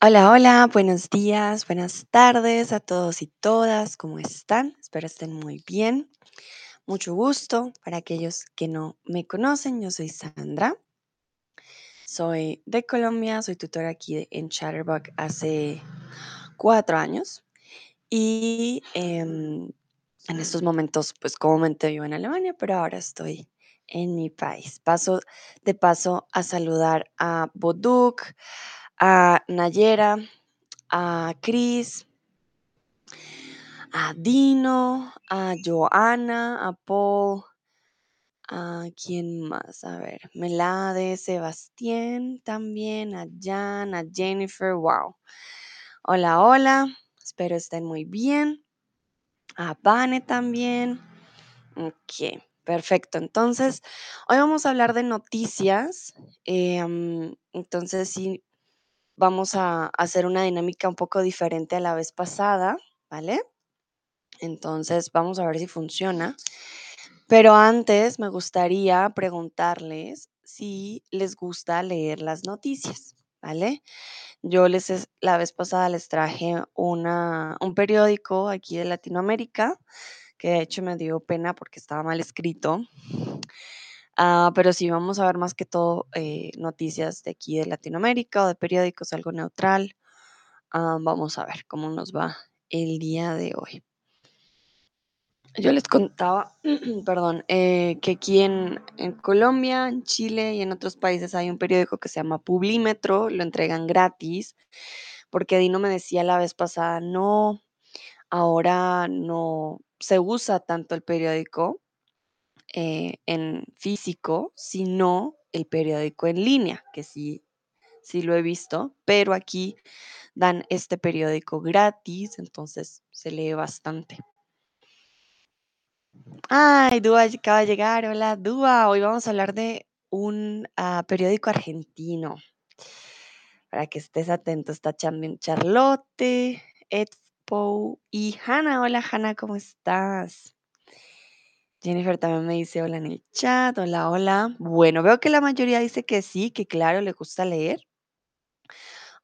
Hola, hola, buenos días, buenas tardes a todos y todas, ¿cómo están? Espero estén muy bien. Mucho gusto para aquellos que no me conocen, yo soy Sandra, soy de Colombia, soy tutora aquí en Chatterbox hace cuatro años y em, en estos momentos, pues comúnmente vivo en Alemania, pero ahora estoy en mi país. Paso de paso a saludar a Boduk, a Nayera, a Cris, a Dino, a Joana, a Paul, a quién más, a ver, Melade, Sebastián también, a Jan, a Jennifer, wow. Hola, hola, espero estén muy bien. A Vane también. Ok, perfecto. Entonces, hoy vamos a hablar de noticias. em, entonces, sí, vamos a hacer una dinámica un poco diferente a la vez pasada, ¿vale? Entonces, vamos a ver si funciona. Pero antes me gustaría preguntarles si les gusta leer las noticias, ¿vale? Yo les es- la vez pasada les traje una, un periódico aquí de Latinoamérica, que de hecho me dio pena porque estaba mal escrito. Ah, pero sí, vamos a ver más que todo eh, noticias de aquí de Latinoamérica o de periódicos, algo neutral. Ah, vamos a ver cómo nos va el día de hoy. Yo les contaba, perdón, eh, que aquí en, en Colombia, en Chile y en otros países hay un periódico que se llama Publímetro, lo entregan gratis, porque Dino me decía la vez pasada, no, ahora no se usa tanto el periódico eh, en físico, sino el periódico en línea, que sí, sí lo he visto, pero aquí dan este periódico gratis, entonces se lee bastante. Ay, Dúa acaba de llegar. Hola, Dúa. Hoy vamos a hablar de un ah, periódico argentino. Para que estés atento, está Charlotte, Expo y Hanna. Hola, Hanna, ¿cómo estás? Jennifer también me dice hola en el chat. Hola, hola. Bueno, veo que la mayoría dice que sí, que claro, le gusta leer.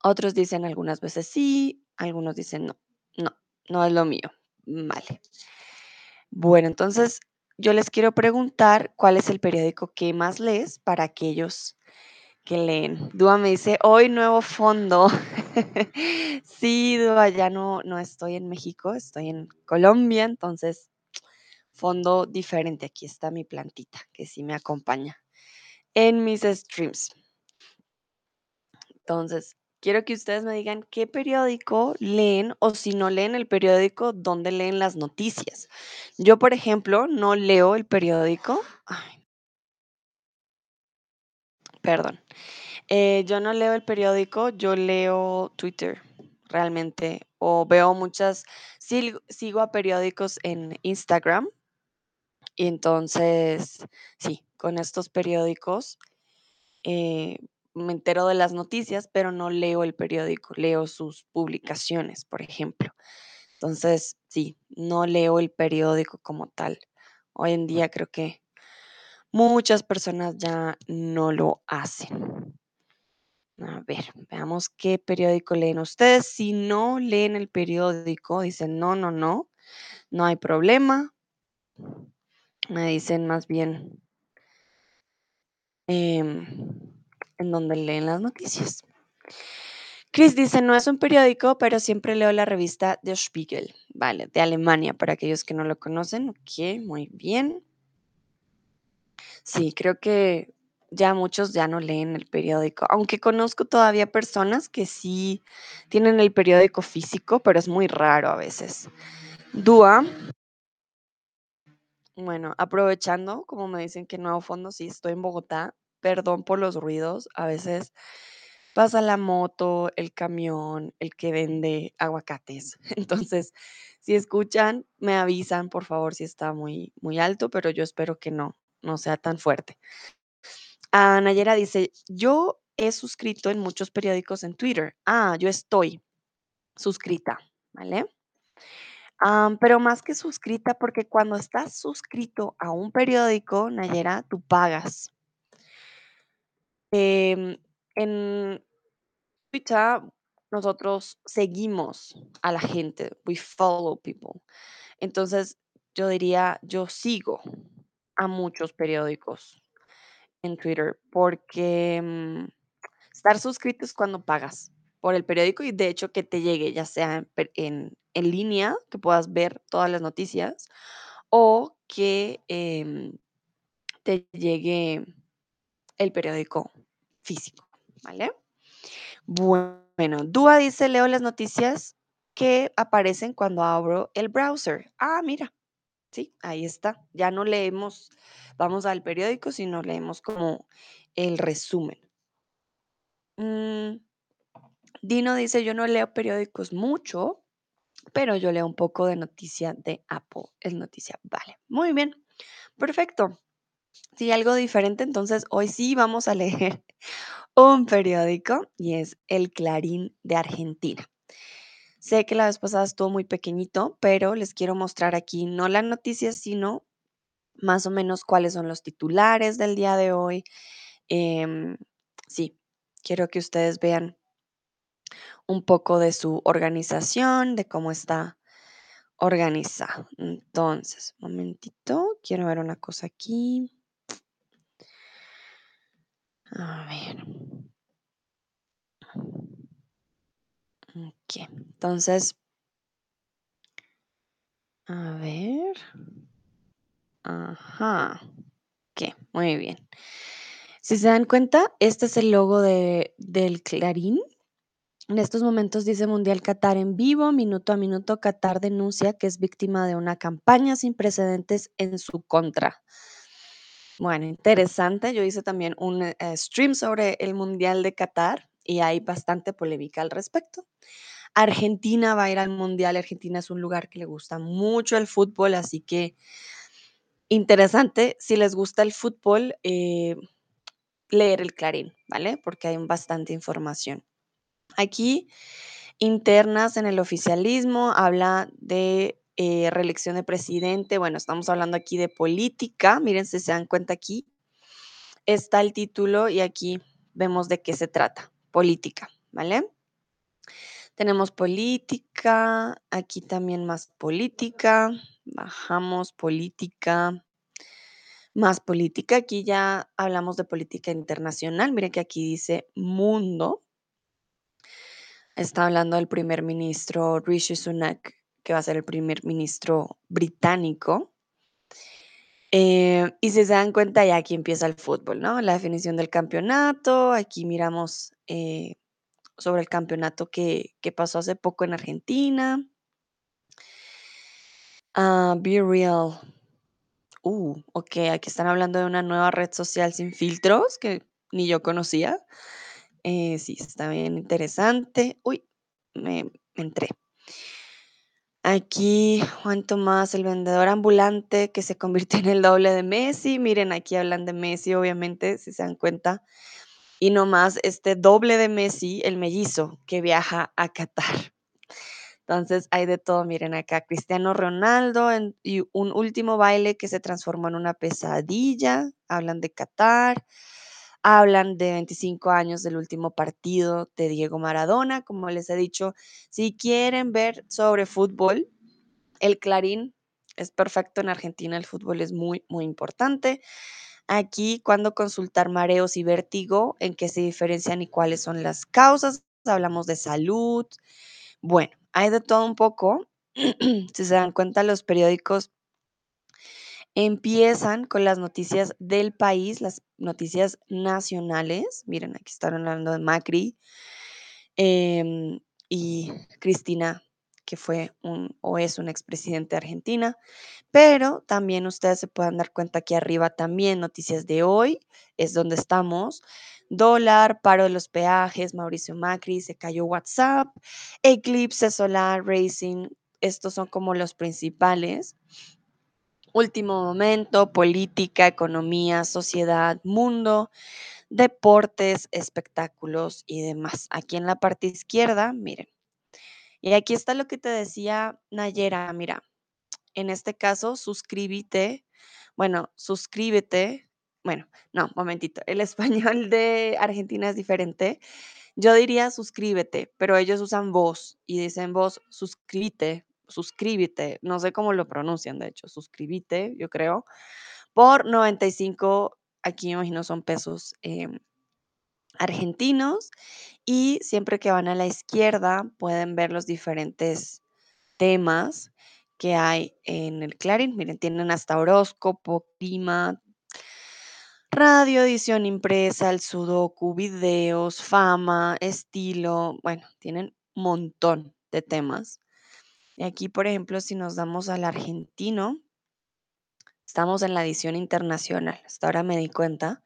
Otros dicen algunas veces sí, algunos dicen no, no, no es lo mío. Vale. Bueno, entonces yo les quiero preguntar cuál es el periódico que más lees para aquellos que leen. Dúa me dice, hoy nuevo fondo. sí, Dúa, ya no, no estoy en México, estoy en Colombia, entonces fondo diferente. Aquí está mi plantita que sí me acompaña en mis streams. Entonces, quiero que ustedes me digan qué periódico leen o si no leen el periódico, dónde leen las noticias. Yo, por ejemplo, no leo el periódico. Perdón. Eh, yo no leo el periódico, yo leo Twitter realmente o veo muchas, sigo a periódicos en Instagram y entonces, sí, con estos periódicos eh, me entero de las noticias, pero no leo el periódico, leo sus publicaciones, por ejemplo. Entonces, sí, no leo el periódico como tal. Hoy en día creo que muchas personas ya no lo hacen. A ver, veamos qué periódico leen ustedes. Si no leen el periódico, dicen no, no, no, no hay problema. Me dicen más bien em, en donde leen las noticias. Chris dice, no es un periódico, pero siempre leo la revista Der Spiegel, vale, de Alemania, para aquellos que no lo conocen. Ok, muy bien. Sí, creo que ya muchos ya no leen el periódico, aunque conozco todavía personas que sí tienen el periódico físico, pero es muy raro a veces. Dúa, bueno, aprovechando, como me dicen que nuevo fondo, sí, estoy en Bogotá, perdón por los ruidos, a veces pasa la moto, el camión, el que vende aguacates. Entonces, si escuchan, me avisan, por favor, si está muy, muy alto, pero yo espero que no, no sea tan fuerte. Ah, Nayera dice, yo he suscrito en muchos periódicos en Twitter. Ah, yo estoy suscrita, ¿vale? Pero más que suscrita, porque cuando estás suscrito a un periódico, Nayera, tú pagas. Em, en Twitter, nosotros seguimos a la gente, we follow people. Entonces, yo diría, yo sigo a muchos periódicos en Twitter porque mm, estar suscrito es cuando pagas por el periódico y de hecho que te llegue, ya sea en- en línea, que puedas ver todas las noticias, o que em, te llegue el periódico físico, ¿vale? Bueno, Dúa dice, leo las noticias que aparecen cuando abro el browser. Ah, mira, sí, ahí está. Ya no leemos, vamos al periódico, sino leemos como el resumen. Mm, Dino dice, yo no leo periódicos mucho, pero yo leo un poco de noticia de Apple. Es noticia, vale. Muy bien, perfecto. Sí, algo diferente, entonces hoy sí vamos a leer un periódico y es El Clarín de Argentina. Sé que la vez pasada estuvo muy pequeñito, pero les quiero mostrar aquí no las noticias, sino más o menos cuáles son los titulares del día de hoy. Em, sí, quiero que ustedes vean un poco de su organización, de cómo está organizado. Entonces, momentito, quiero ver una cosa aquí. A ver. Ok, entonces, a ver. Ajá. Ok, muy bien. Si se dan cuenta, este es el logo de, del Clarín. En estos momentos dice Mundial Qatar en vivo, minuto a minuto, Qatar denuncia que es víctima de una campaña sin precedentes en su contra. Bueno, interesante. Yo hice también un eh, stream sobre el Mundial de Qatar y hay bastante polémica al respecto. Argentina va a ir al Mundial. Argentina es un lugar que le gusta mucho el fútbol, así que interesante. Si les gusta el fútbol, eh, leer el Clarín, ¿vale? Porque hay bastante información. Aquí, internas en el oficialismo, habla de eh, reelección de presidente. Bueno, estamos hablando aquí de política. Miren si se dan cuenta aquí. Está el título y aquí vemos de qué se trata. Política, ¿vale? Tenemos política, aquí también más política, bajamos política, más política, aquí ya hablamos de política internacional, miren que aquí dice mundo, está hablando del primer ministro Rishi Sunak, que va a ser el primer ministro británico. Eh, y si se dan cuenta, ya aquí empieza el fútbol, ¿no? La definición del campeonato, aquí miramos eh, sobre el campeonato que, que pasó hace poco en Argentina. Ah, Be Real. Uh, ok, aquí están hablando de una nueva red social sin filtros que ni yo conocía. Eh, sí, está bien interesante. Uy, me, entré. Aquí Juan Tomás, el vendedor ambulante que se convirtió en el doble de Messi. Miren, aquí hablan de Messi, obviamente, si se dan cuenta. Y nomás este doble de Messi, el mellizo, que viaja a Qatar. Entonces hay de todo, miren acá, Cristiano Ronaldo en- y un último baile que se transformó en una pesadilla, hablan de Qatar, hablan de 25 años del último partido de Diego Maradona, como les he dicho, si quieren ver sobre fútbol, el Clarín es perfecto en Argentina, el fútbol es muy, muy importante. Aquí, cuando consultar mareos y vértigo, en qué se diferencian y cuáles son las causas, hablamos de salud, bueno, hay de todo un poco. Si se dan cuenta, los periódicos empiezan con las noticias del país, las noticias nacionales. Miren, aquí están hablando de Macri em, y Cristina, que fue un o es un expresidente de Argentina. Pero también ustedes se pueden dar cuenta aquí arriba también noticias de hoy, es donde estamos. Dólar, paro de los peajes, Mauricio Macri, se cayó WhatsApp, eclipse solar, racing, estos son como los principales. Último momento, política, economía, sociedad, mundo, deportes, espectáculos y demás. Aquí en la parte izquierda, miren. Y aquí está lo que te decía Nayera, mira, en este caso, suscríbete. Bueno, suscríbete. Bueno, no, momentito. El español de Argentina es diferente. Yo diría suscríbete, pero ellos usan vos y dicen vos, suscríbete, suscríbete, no sé cómo lo pronuncian, de hecho, suscríbete, yo creo, por 95, aquí me imagino son pesos em, argentinos, y siempre que van a la izquierda pueden ver los diferentes temas que hay en el Clarín. Miren, tienen hasta horóscopo, clima, radio, edición impresa, el sudoku, videos, fama, estilo, bueno, tienen un montón de temas. Y aquí, por ejemplo, si nos damos al argentino, estamos en la edición internacional. Hasta ahora me di cuenta.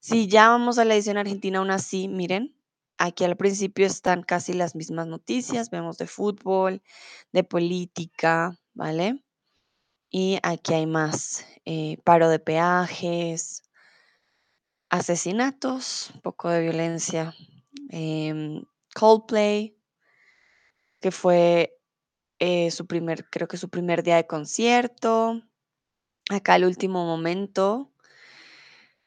Si ya vamos a la edición argentina, aún así, miren, aquí al principio están casi las mismas noticias. Vemos de fútbol, de política, ¿vale? Y aquí hay más. eh, paro de peajes, asesinatos, un poco de violencia. em, Coldplay, que fue eh, su primer, creo que su primer día de concierto. Acá el último momento.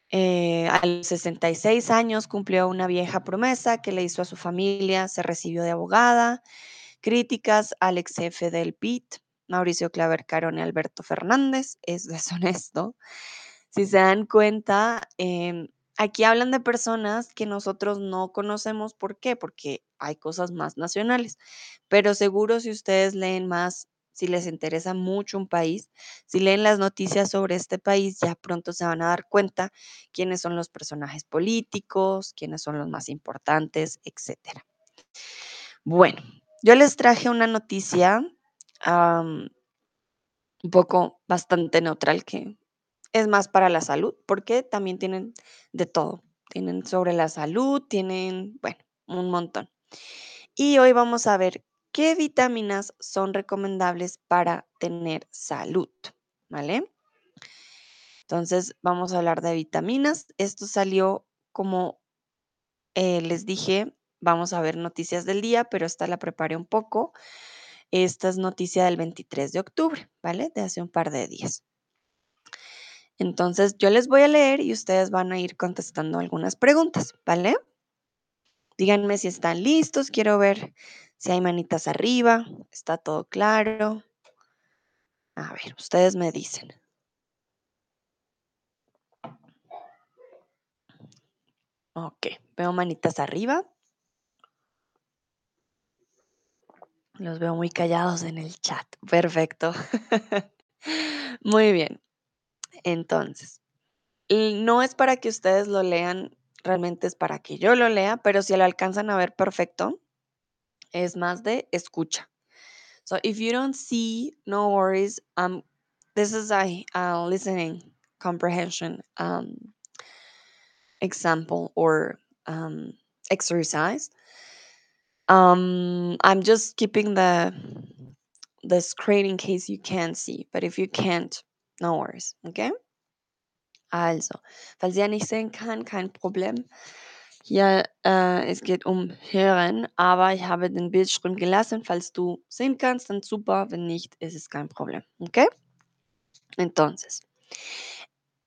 eh, a los 66 años cumplió una vieja promesa que le hizo a su familia, se recibió de abogada. Críticas al ex jefe del PIT, Mauricio Claver Carone Alberto Fernández, es deshonesto. Si se dan cuenta, em, aquí hablan de personas que nosotros no conocemos. ¿Por qué? Porque hay cosas más nacionales. Pero seguro si ustedes leen más, si les interesa mucho un país, si leen las noticias sobre este país, ya pronto se van a dar cuenta quiénes son los personajes políticos, quiénes son los más importantes, etcétera. Bueno, yo les traje una noticia un poco bastante neutral que es más para la salud, porque también tienen de todo. Tienen sobre la salud, tienen, bueno, un montón. Y hoy vamos a ver qué vitaminas son recomendables para tener salud, ¿vale? Entonces, vamos a hablar de vitaminas. Esto salió como eh, les dije, vamos a ver noticias del día, pero esta la preparé un poco. Esta es noticia del 23 de octubre, ¿vale? De hace un par de días. Entonces, yo les voy a leer y ustedes van a ir contestando algunas preguntas, ¿vale? Díganme si están listos, quiero ver si hay manitas arriba, está todo claro. A ver, ustedes me dicen. Ok, veo manitas arriba. Los veo muy callados en el chat. Perfecto. muy bien. Entonces, no es para que ustedes lo lean, realmente es para que yo lo lea, pero si lo alcanzan a ver perfecto, es más de escucha. So if you don't see, no worries. Um, this is a, a listening comprehension um, example or um, exercise. Um, I'm just keeping the the screen in case you can see, but if you can't, no worries, okay? Also, falls ihr nicht sehen kann, kein Problem. Hier, äh, es geht um Hören, aber ich habe den Bildschirm gelassen. Falls du sehen kannst, dann super. Wenn nicht, ist es kein Problem, ¿ok? Entonces,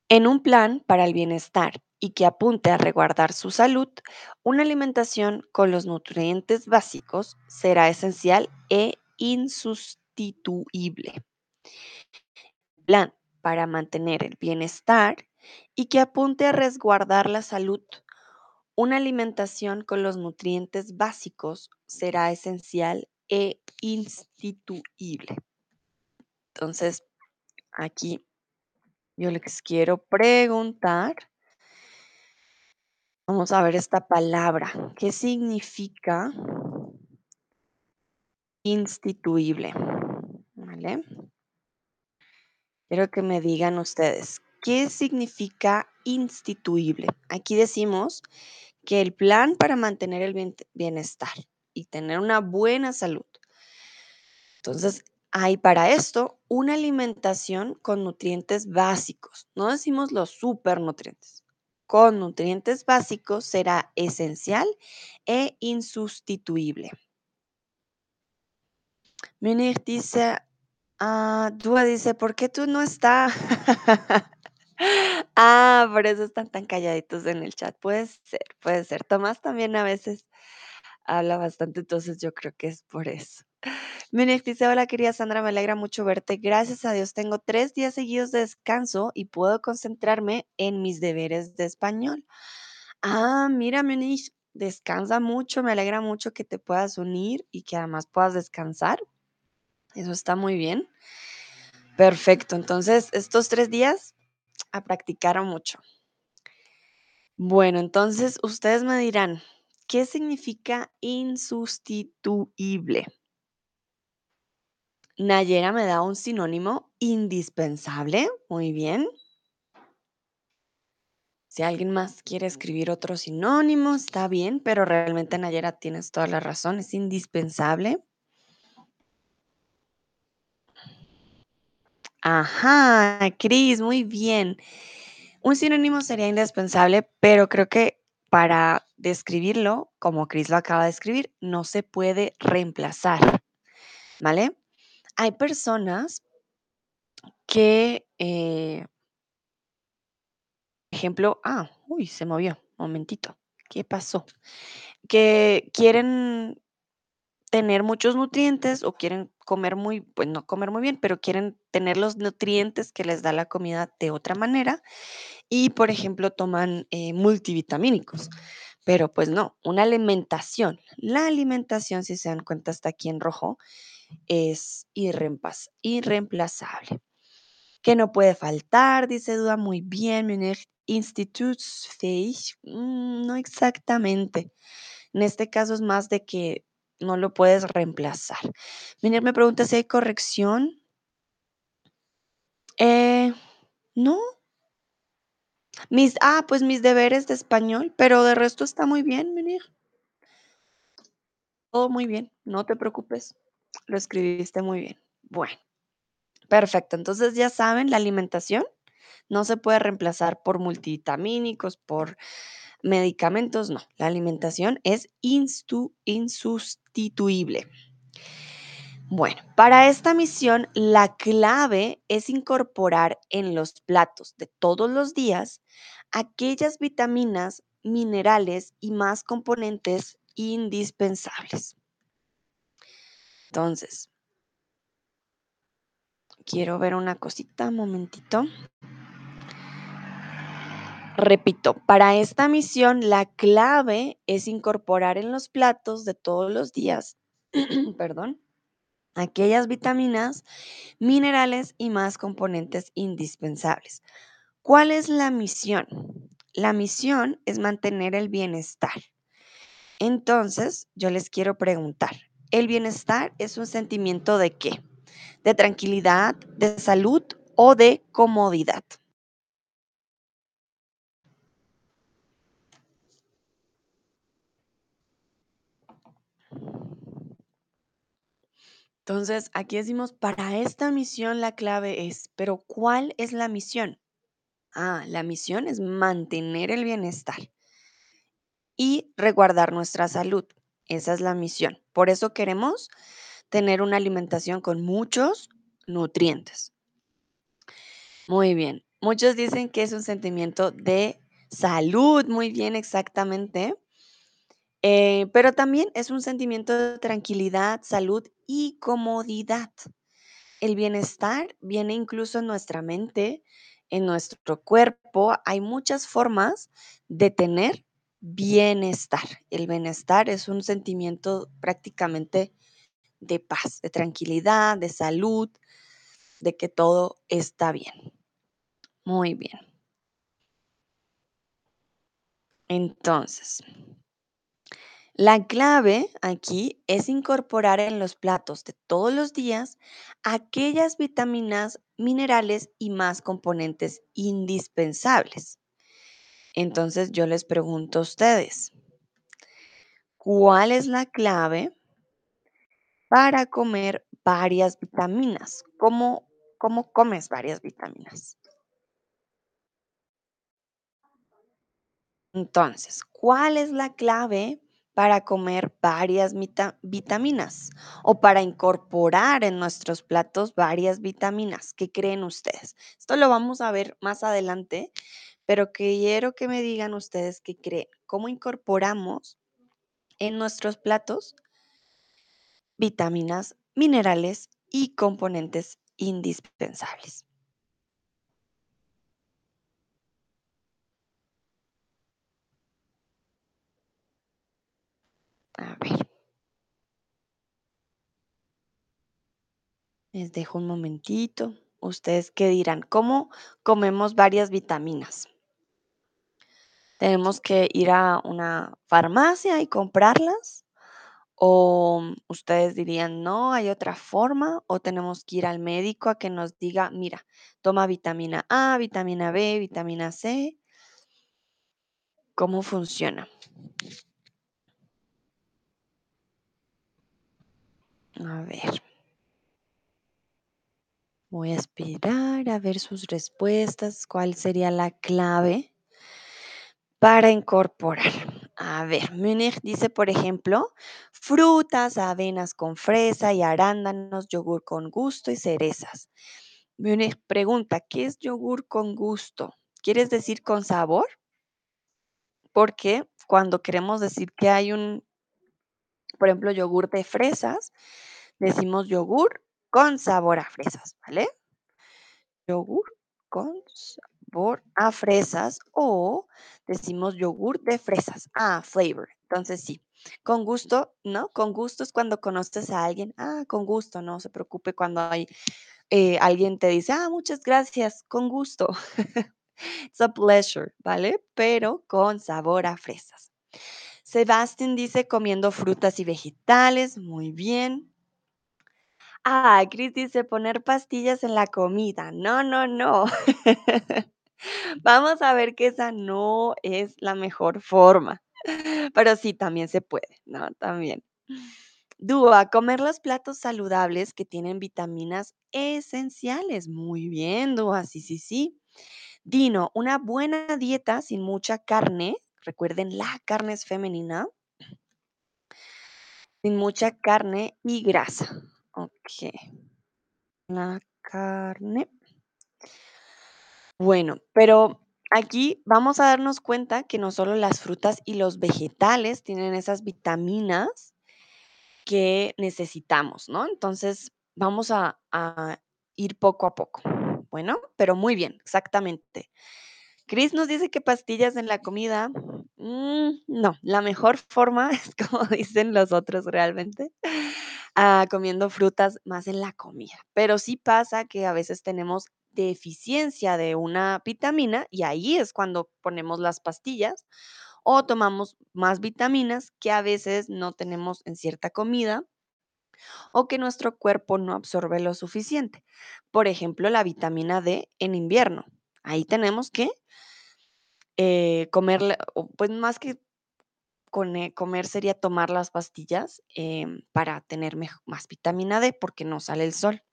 en un plan para el bienestar y que apunte a resguardar su salud, una alimentación con los nutrientes básicos será esencial e insustituible. Plan para mantener el bienestar y que apunte a resguardar la salud. Una alimentación con los nutrientes básicos será esencial e instituible. Entonces, aquí yo les quiero preguntar, vamos a ver esta palabra, ¿qué significa instituible? ¿Vale? Quiero que me digan ustedes, ¿qué significa instituible? Aquí decimos que el plan para mantener el bien- bienestar y tener una buena salud. Entonces, hay para esto una alimentación con nutrientes básicos. No decimos los supernutrientes. Con nutrientes básicos será esencial e insustituible. Munir dice, ah, Dúa dice, ¿por qué tú no estás? Ah, por eso están tan calladitos en el chat. Puede ser, puede ser. Tomás también a veces habla bastante, entonces yo creo que es por eso. Dice, hola querida Sandra, me alegra mucho verte. Gracias a Dios tengo tres días seguidos de descanso y puedo concentrarme en mis deberes de español. Ah, mira, Minix, descansa mucho, me alegra mucho que te puedas unir y que además puedas descansar. Eso está muy bien. Perfecto, entonces estos tres días a practicar mucho. Bueno, entonces ustedes me dirán, ¿qué significa insustituible? Nayera me da un sinónimo indispensable. Muy bien. Si alguien más quiere escribir otro sinónimo, está bien, pero realmente Nayera tienes toda la razón, es indispensable. Ajá, Cris, muy bien. Un sinónimo sería indispensable, pero creo que para describirlo, como Cris lo acaba de escribir, no se puede reemplazar, ¿vale? Hay personas que, eh, ejemplo, ah, uy, se movió, momentito, ¿qué pasó? Que quieren tener muchos nutrientes o quieren comer muy, pues no comer muy bien, pero quieren tener los nutrientes que les da la comida de otra manera y, por ejemplo, toman eh, multivitamínicos. Pero pues no, una alimentación. La alimentación, si se dan cuenta, está aquí en rojo, es irreemplaz- irreemplazable. Que no puede faltar, dice Duda, muy bien, Munich Institutsfähig, mm, no exactamente. En este caso es más de que no lo puedes reemplazar. Miner me pregunta si hay corrección. Eh, no. Mis, ah, pues mis deberes de español, pero de resto está muy bien, Miner. Todo muy bien, no te preocupes. Lo escribiste muy bien. Bueno, perfecto. Entonces ya saben, la alimentación no se puede reemplazar por multivitamínicos, por medicamentos, no. La alimentación es insustituible. Bueno, para esta misión la clave es incorporar en los platos de todos los días aquellas vitaminas, minerales y más componentes indispensables. Entonces, quiero ver una cosita, un momentito. Repito, para esta misión la clave es incorporar en los platos de todos los días, perdón, aquellas vitaminas, minerales y más componentes indispensables. ¿Cuál es la misión? La misión es mantener el bienestar. Entonces, yo les quiero preguntar, ¿el bienestar es un sentimiento de qué? ¿De tranquilidad, de salud o de comodidad? Entonces, aquí decimos, para esta misión la clave es, pero ¿cuál es la misión? Ah, la misión es mantener el bienestar y resguardar nuestra salud. Esa es la misión. Por eso queremos tener una alimentación con muchos nutrientes. Muy bien. Muchos dicen que es un sentimiento de salud, muy bien, exactamente. Eh, pero también es un sentimiento de tranquilidad, salud y comodidad. El bienestar viene incluso en nuestra mente, en nuestro cuerpo. Hay muchas formas de tener bienestar. El bienestar es un sentimiento prácticamente de paz, de tranquilidad, de salud, de que todo está bien. Muy bien. Entonces, la clave aquí es incorporar en los platos de todos los días aquellas vitaminas, minerales y más componentes indispensables. Entonces yo les pregunto a ustedes, ¿cuál es la clave para comer varias vitaminas? ¿Cómo, cómo comes varias vitaminas? Entonces, ¿cuál es la clave para comer varias vitaminas o para incorporar en nuestros platos varias vitaminas. ¿Qué creen ustedes? Esto lo vamos a ver más adelante, pero quiero que me digan ustedes qué creen. ¿Cómo incorporamos en nuestros platos vitaminas, minerales y componentes indispensables? A ver, les dejo un momentito. ¿Ustedes qué dirán? ¿Cómo comemos varias vitaminas? ¿Tenemos que ir a una farmacia y comprarlas? ¿O ustedes dirían, no, hay otra forma? ¿O tenemos que ir al médico a que nos diga, mira, toma vitamina A, vitamina B, vitamina C? ¿Cómo funciona? A ver, voy a esperar a ver sus respuestas. ¿Cuál sería la clave para incorporar? A ver, Munich dice, por ejemplo, frutas, avenas con fresa y arándanos, yogur con gusto y cerezas. Munich pregunta, ¿qué es yogur con gusto? ¿Quieres decir con sabor? Porque cuando queremos decir que hay un, por ejemplo, yogur de fresas, decimos yogur con sabor a fresas, ¿vale? Yogur con sabor a fresas o decimos yogur de fresas. Ah, flavor. Entonces sí, con gusto, ¿no? Con gusto es cuando conoces a alguien. Ah, con gusto, no se preocupe cuando hay eh, alguien te dice, ah, muchas gracias, con gusto. It's a pleasure, ¿vale? Pero con sabor a fresas. Sebastián dice comiendo frutas y vegetales. Muy bien. Ah, Chris dice poner pastillas en la comida. No, no, no. Vamos a ver que esa no es la mejor forma. Pero sí, también se puede, ¿no? También. Dúa, comer los platos saludables que tienen vitaminas esenciales. Muy bien, Dúa, sí, sí, sí. Dino, una buena dieta sin mucha carne. Recuerden, la carne es femenina. Sin mucha carne y grasa. Ok. La carne. Bueno, pero aquí vamos a darnos cuenta que no solo las frutas y los vegetales tienen esas vitaminas que necesitamos, ¿no? Entonces, vamos a, a ir poco a poco. Bueno, pero muy bien, exactamente. Chris nos dice que pastillas en la comida. mm, no, la mejor forma es como dicen los otros realmente, ah, comiendo frutas más en la comida. Pero sí pasa que a veces tenemos deficiencia de una vitamina y ahí es cuando ponemos las pastillas o tomamos más vitaminas que a veces no tenemos en cierta comida o que nuestro cuerpo no absorbe lo suficiente. Por ejemplo, la vitamina D en invierno. Ahí tenemos que eh, comerle, o, pues más que comer sería tomar las pastillas em, para tener más vitamina D porque no sale el sol.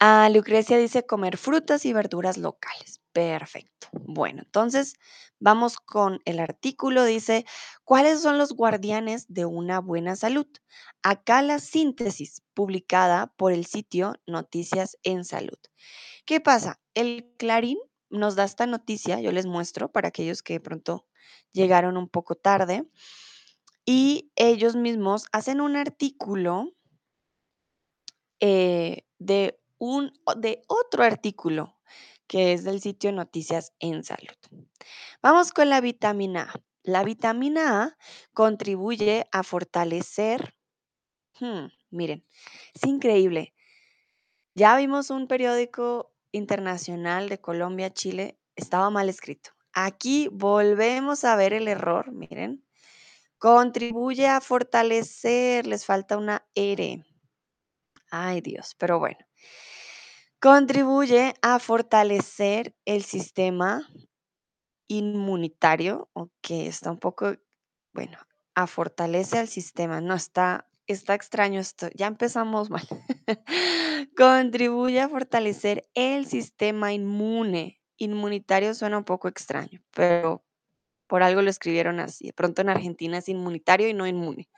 Ah, Lucrecia dice comer frutas y verduras locales. Perfecto. Bueno, entonces vamos con el artículo. Dice, ¿cuáles son los guardianes de una buena salud? Acá la síntesis publicada por el sitio Noticias en Salud. ¿Qué pasa? El Clarín nos da esta noticia, yo les muestro para aquellos que de pronto llegaron un poco tarde, y ellos mismos hacen un artículo eh, de, un, de otro artículo que es del sitio Noticias en Salud. Vamos con la vitamina A. La vitamina A contribuye a fortalecer, hmm, miren, es increíble. Ya vimos un periódico internacional de Colombia, Chile, estaba mal escrito. Aquí volvemos a ver el error, miren. Contribuye a fortalecer, les falta una R. Ay, Dios, pero bueno. Contribuye a fortalecer el sistema inmunitario, ok, está un poco, bueno, a fortalece al sistema, no está, está extraño esto, ya empezamos mal. Contribuye a fortalecer el sistema inmune. Inmunitario suena un poco extraño, pero Por algo lo escribieron así. De pronto en Argentina es inmunitario y no inmune.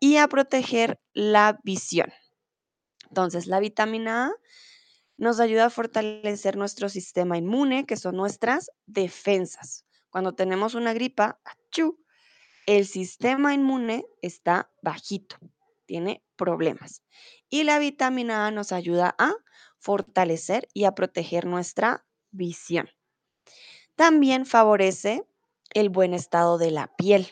Y a proteger la visión. Entonces, la vitamina A nos ayuda a fortalecer nuestro sistema inmune, que son nuestras defensas. Cuando tenemos una gripa, el sistema inmune está bajito, tiene problemas. Y la vitamina A nos ayuda a fortalecer y a proteger nuestra visión. También favorece el buen estado de la piel.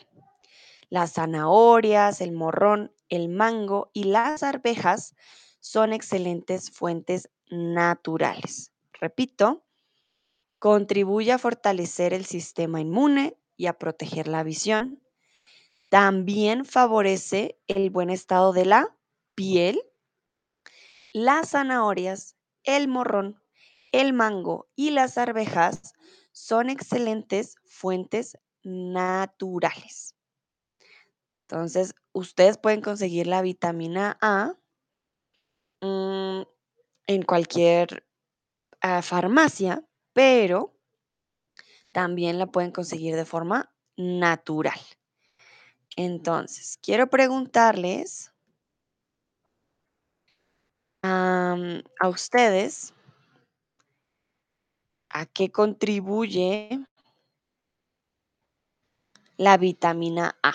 Las zanahorias, el morrón, el mango y las arvejas son excelentes fuentes naturales. Repito, contribuye a fortalecer el sistema inmune y a proteger la visión. También favorece el buen estado de la piel. Las zanahorias, el morrón, el mango y las arvejas son excelentes fuentes naturales. Entonces, ustedes pueden conseguir la vitamina A mm, en cualquier ah, farmacia, pero también la pueden conseguir de forma natural. Entonces, quiero preguntarles a ustedes a qué contribuye la vitamina A.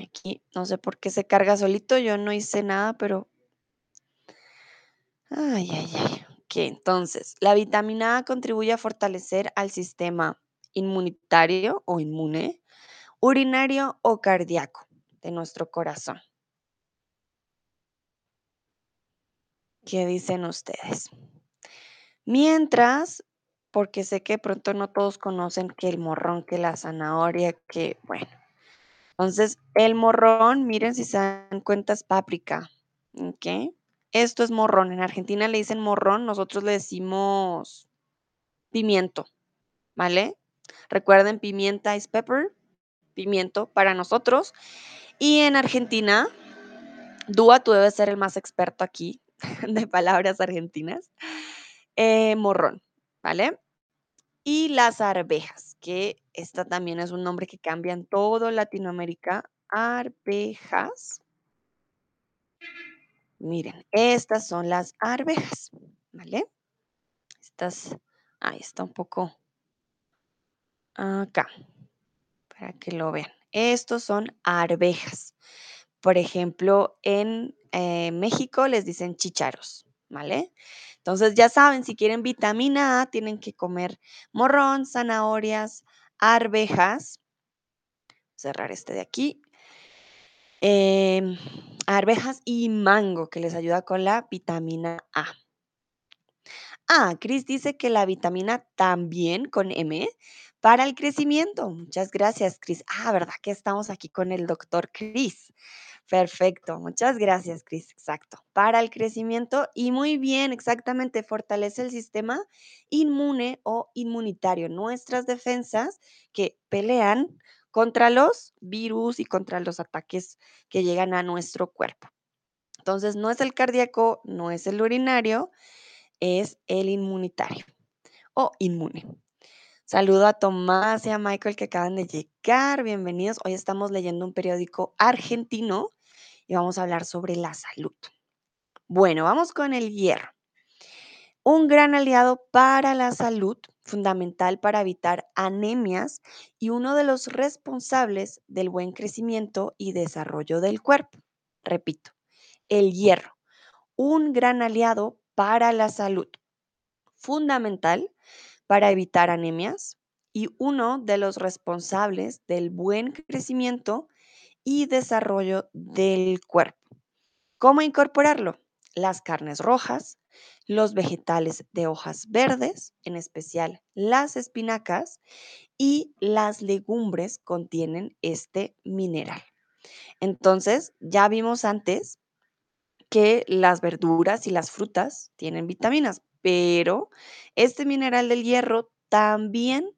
Aquí no sé por qué se carga solito, yo no hice nada, pero... Ay, ay, ay. Ok, entonces, la vitamina A contribuye a fortalecer al sistema inmunitario o inmune, urinario o cardíaco de nuestro corazón. ¿Qué dicen ustedes? Mientras, porque sé que pronto no todos conocen que el morrón, que la zanahoria, que bueno. Entonces, el morrón, miren si se dan cuenta, es páprica. ¿Ok? Esto es morrón. En Argentina le dicen morrón, nosotros le decimos pimiento. ¿Vale? Recuerden, pimienta is pepper, pimiento para nosotros. Y en Argentina, Dúa, tú debes ser el más experto aquí de palabras argentinas. Eh, morrón, ¿vale? Y las arvejas, que esta también es un nombre que cambia en todo Latinoamérica. Arvejas. Miren, estas son las arvejas, ¿vale? Estas, ahí está un poco acá, para que lo vean. Estos son arvejas. Por ejemplo, en eh, México les dicen chícharos, ¿vale? Entonces ya saben, si quieren vitamina A, tienen que comer morrón, zanahorias, arvejas. Cerrar este de aquí. em, arvejas y mango, que les ayuda con la vitamina A. Ah, Chris dice que la vitamina también con M para el crecimiento. Muchas gracias, Chris. Ah, ¿verdad que estamos aquí con el doctor Chris? Perfecto, muchas gracias, Chris. Exacto. Para el crecimiento y muy bien, exactamente, fortalece el sistema inmune o inmunitario, nuestras defensas que pelean contra los virus y contra los ataques que llegan a nuestro cuerpo. Entonces, no es el cardíaco, no es el urinario, es el inmunitario o inmune. Saludo a Tomás y a Michael que acaban de llegar. Bienvenidos. Hoy estamos leyendo un periódico argentino y vamos a hablar sobre la salud. Bueno, vamos con el hierro. Un gran aliado para la salud, fundamental para evitar anemias y uno de los responsables del buen crecimiento y desarrollo del cuerpo. Repito, el hierro, un gran aliado para la salud, fundamental para evitar anemias y uno de los responsables del buen crecimiento y desarrollo del cuerpo. ¿Cómo incorporarlo? Las carnes rojas, los vegetales de hojas verdes, en especial las espinacas, y las legumbres contienen este mineral. Entonces, ya vimos antes que las verduras y las frutas tienen vitaminas, pero este mineral del hierro también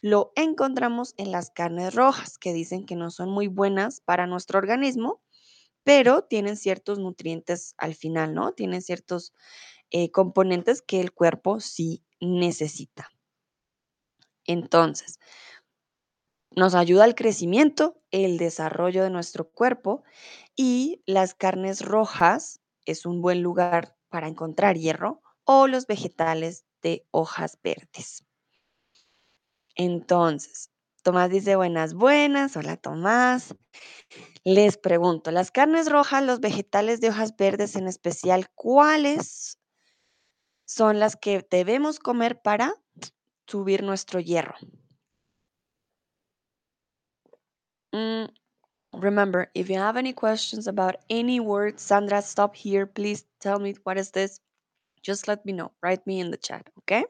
lo encontramos en las carnes rojas, que dicen que no son muy buenas para nuestro organismo, pero tienen ciertos nutrientes al final, ¿no? Tienen ciertos eh, componentes que el cuerpo sí necesita. Entonces, Nos ayuda al crecimiento, el desarrollo de nuestro cuerpo y las carnes rojas es un buen lugar para encontrar hierro o los vegetales de hojas verdes. Entonces, Tomás dice buenas, buenas. Hola Tomás. Les pregunto, las carnes rojas, los vegetales de hojas verdes en especial, ¿cuáles son las que debemos comer para subir nuestro hierro? Mm, remember, if you have any questions about any word, Sandra, stop here. Please tell me what is this. Just let me know. Write me in the chat, okay?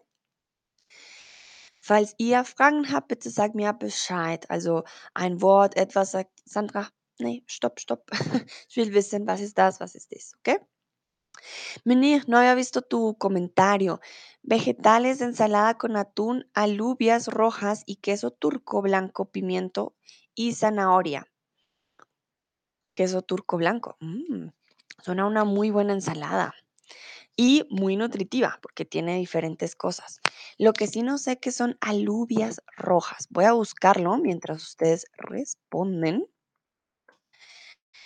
Falls ihr Fragen habt, bitte sagt mir Bescheid. Also ein Wort, etwas sagt Sandra. Nee, stopp, stopp. Ich will wissen, was ist das, was ist das, ¿ok? Menir, no había visto tu comentario. Vegetales ensalada con atún, alubias rojas y queso turco blanco, pimiento y zanahoria. Queso turco blanco. Mm, suena una muy buena ensalada y muy nutritiva porque tiene diferentes cosas. Lo que sí no sé que son alubias rojas. Voy a buscarlo mientras ustedes responden.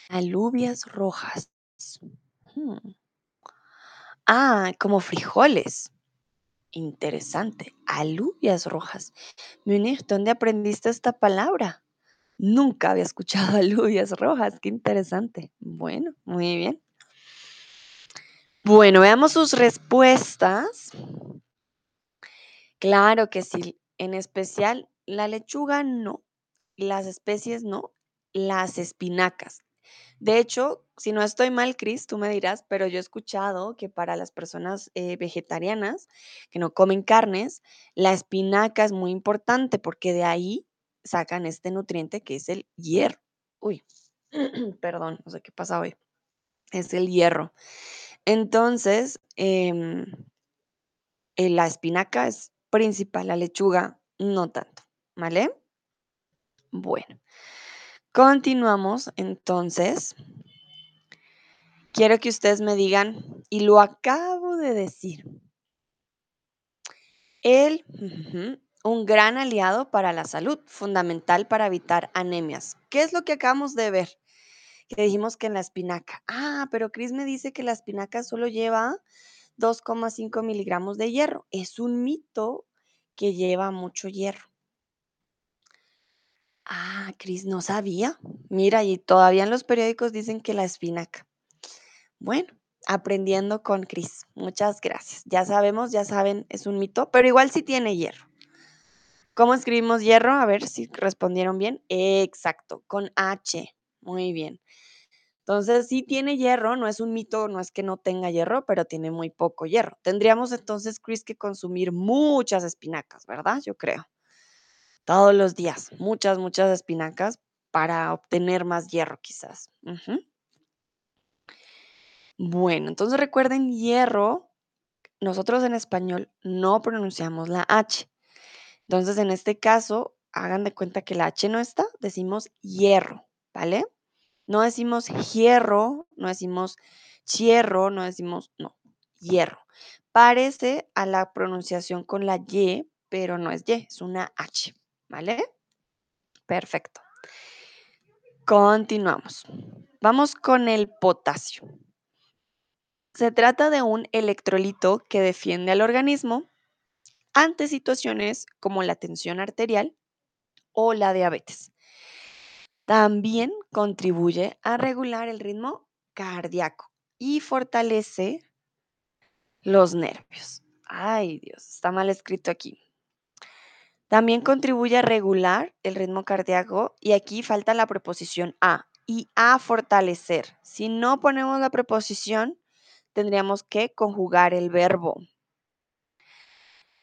Alubias rojas. Hmm. Ah, como frijoles. Interesante. Alubias rojas. Munir, ¿dónde aprendiste esta palabra? Nunca había escuchado alubias rojas. Qué interesante. Bueno, muy bien. Bueno, veamos sus respuestas. Claro que sí. En especial, la lechuga no. Las especies no. Las espinacas. De hecho, si no estoy mal, Cris, tú me dirás, pero yo he escuchado que para las personas eh, vegetarianas que no comen carnes, la espinaca es muy importante porque de ahí sacan este nutriente que es el hierro. Uy, perdón, no sé qué pasa hoy. Es el hierro. Entonces, em, eh, la espinaca es principal, la lechuga no tanto, ¿vale? Bueno, continuamos entonces. Quiero que ustedes me digan, y lo acabo de decir, el, un gran aliado para la salud, fundamental para evitar anemias. ¿Qué es lo que acabamos de ver? Que dijimos que en la espinaca. Ah, pero Chris me dice que la espinaca solo lleva 2,5 miligramos de hierro. Es un mito que lleva mucho hierro. Ah, Cris, no sabía. Mira, y todavía en los periódicos dicen que la espinaca. Bueno, aprendiendo con Cris. Muchas gracias. Ya sabemos, ya saben, es un mito, pero igual sí tiene hierro. ¿Cómo escribimos hierro? A ver si respondieron bien. Exacto, con H. Muy bien. Entonces, sí tiene hierro, no es un mito, no es que no tenga hierro, pero tiene muy poco hierro. Tendríamos entonces, Chris, que consumir muchas espinacas, ¿verdad? Yo creo. Todos los días, muchas, muchas espinacas para obtener más hierro quizás. Bueno, entonces recuerden hierro, nosotros en español no pronunciamos la H. Entonces, en este caso, hagan de cuenta que la H no está, decimos hierro, ¿vale? No decimos hierro, no decimos hierro, no decimos, no, hierro. Parece a la pronunciación con la Y, pero no es Y, es una H, ¿vale? Perfecto. Continuamos. Vamos con el potasio. Se trata de un electrolito que defiende al organismo ante situaciones como la tensión arterial o la diabetes. También contribuye a regular el ritmo cardíaco y fortalece los nervios. Ay, Dios, está mal escrito aquí. También contribuye a regular el ritmo cardíaco y aquí falta la preposición a y a fortalecer. Si no ponemos la preposición, tendríamos que conjugar el verbo.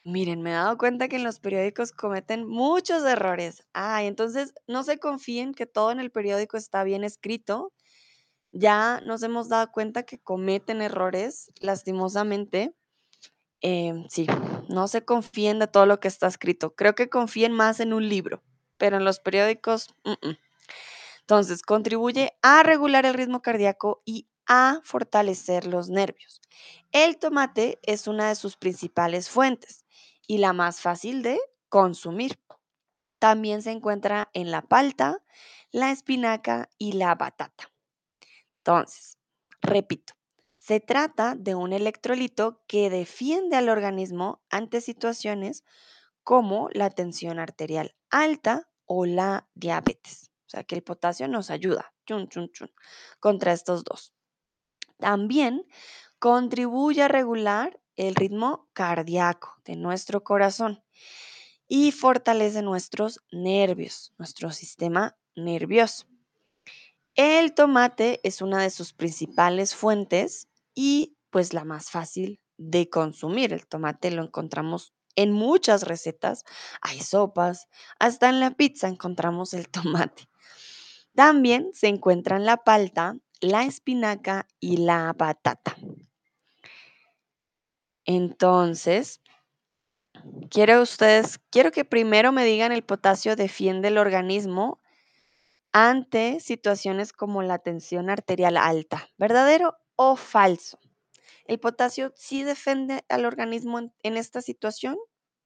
Miren, me he dado cuenta que en los periódicos cometen muchos errores. Ah, entonces no se confíen que todo en el periódico está bien escrito. Ya nos hemos dado cuenta que cometen errores, lastimosamente. Em, sí, no se confíen de todo lo que está escrito. Creo que confíen más en un libro, pero en los periódicos. Entonces, contribuye a regular el ritmo cardíaco y a fortalecer los nervios. El tomate es una de sus principales fuentes y la más fácil de consumir. también se encuentra en la palta, la espinaca y la batata. Entonces, repito, se trata de un electrolito que defiende al organismo ante situaciones como la tensión arterial alta o la diabetes. O sea que el potasio nos ayuda chun, chun, chun, contra estos dos. También contribuye a regular el ritmo cardíaco de nuestro corazón y fortalece nuestros nervios, nuestro sistema nervioso. El tomate es una de sus principales fuentes y pues la más fácil de consumir. El tomate lo encontramos en muchas recetas, hay sopas, hasta en la pizza encontramos el tomate. También se encuentran la palta, la espinaca y la batata. Entonces, quiero ustedes, quiero que primero me digan el potasio defiende el organismo ante situaciones como la tensión arterial alta. ¿Verdadero o falso? ¿El potasio sí defiende al organismo en, en esta situación?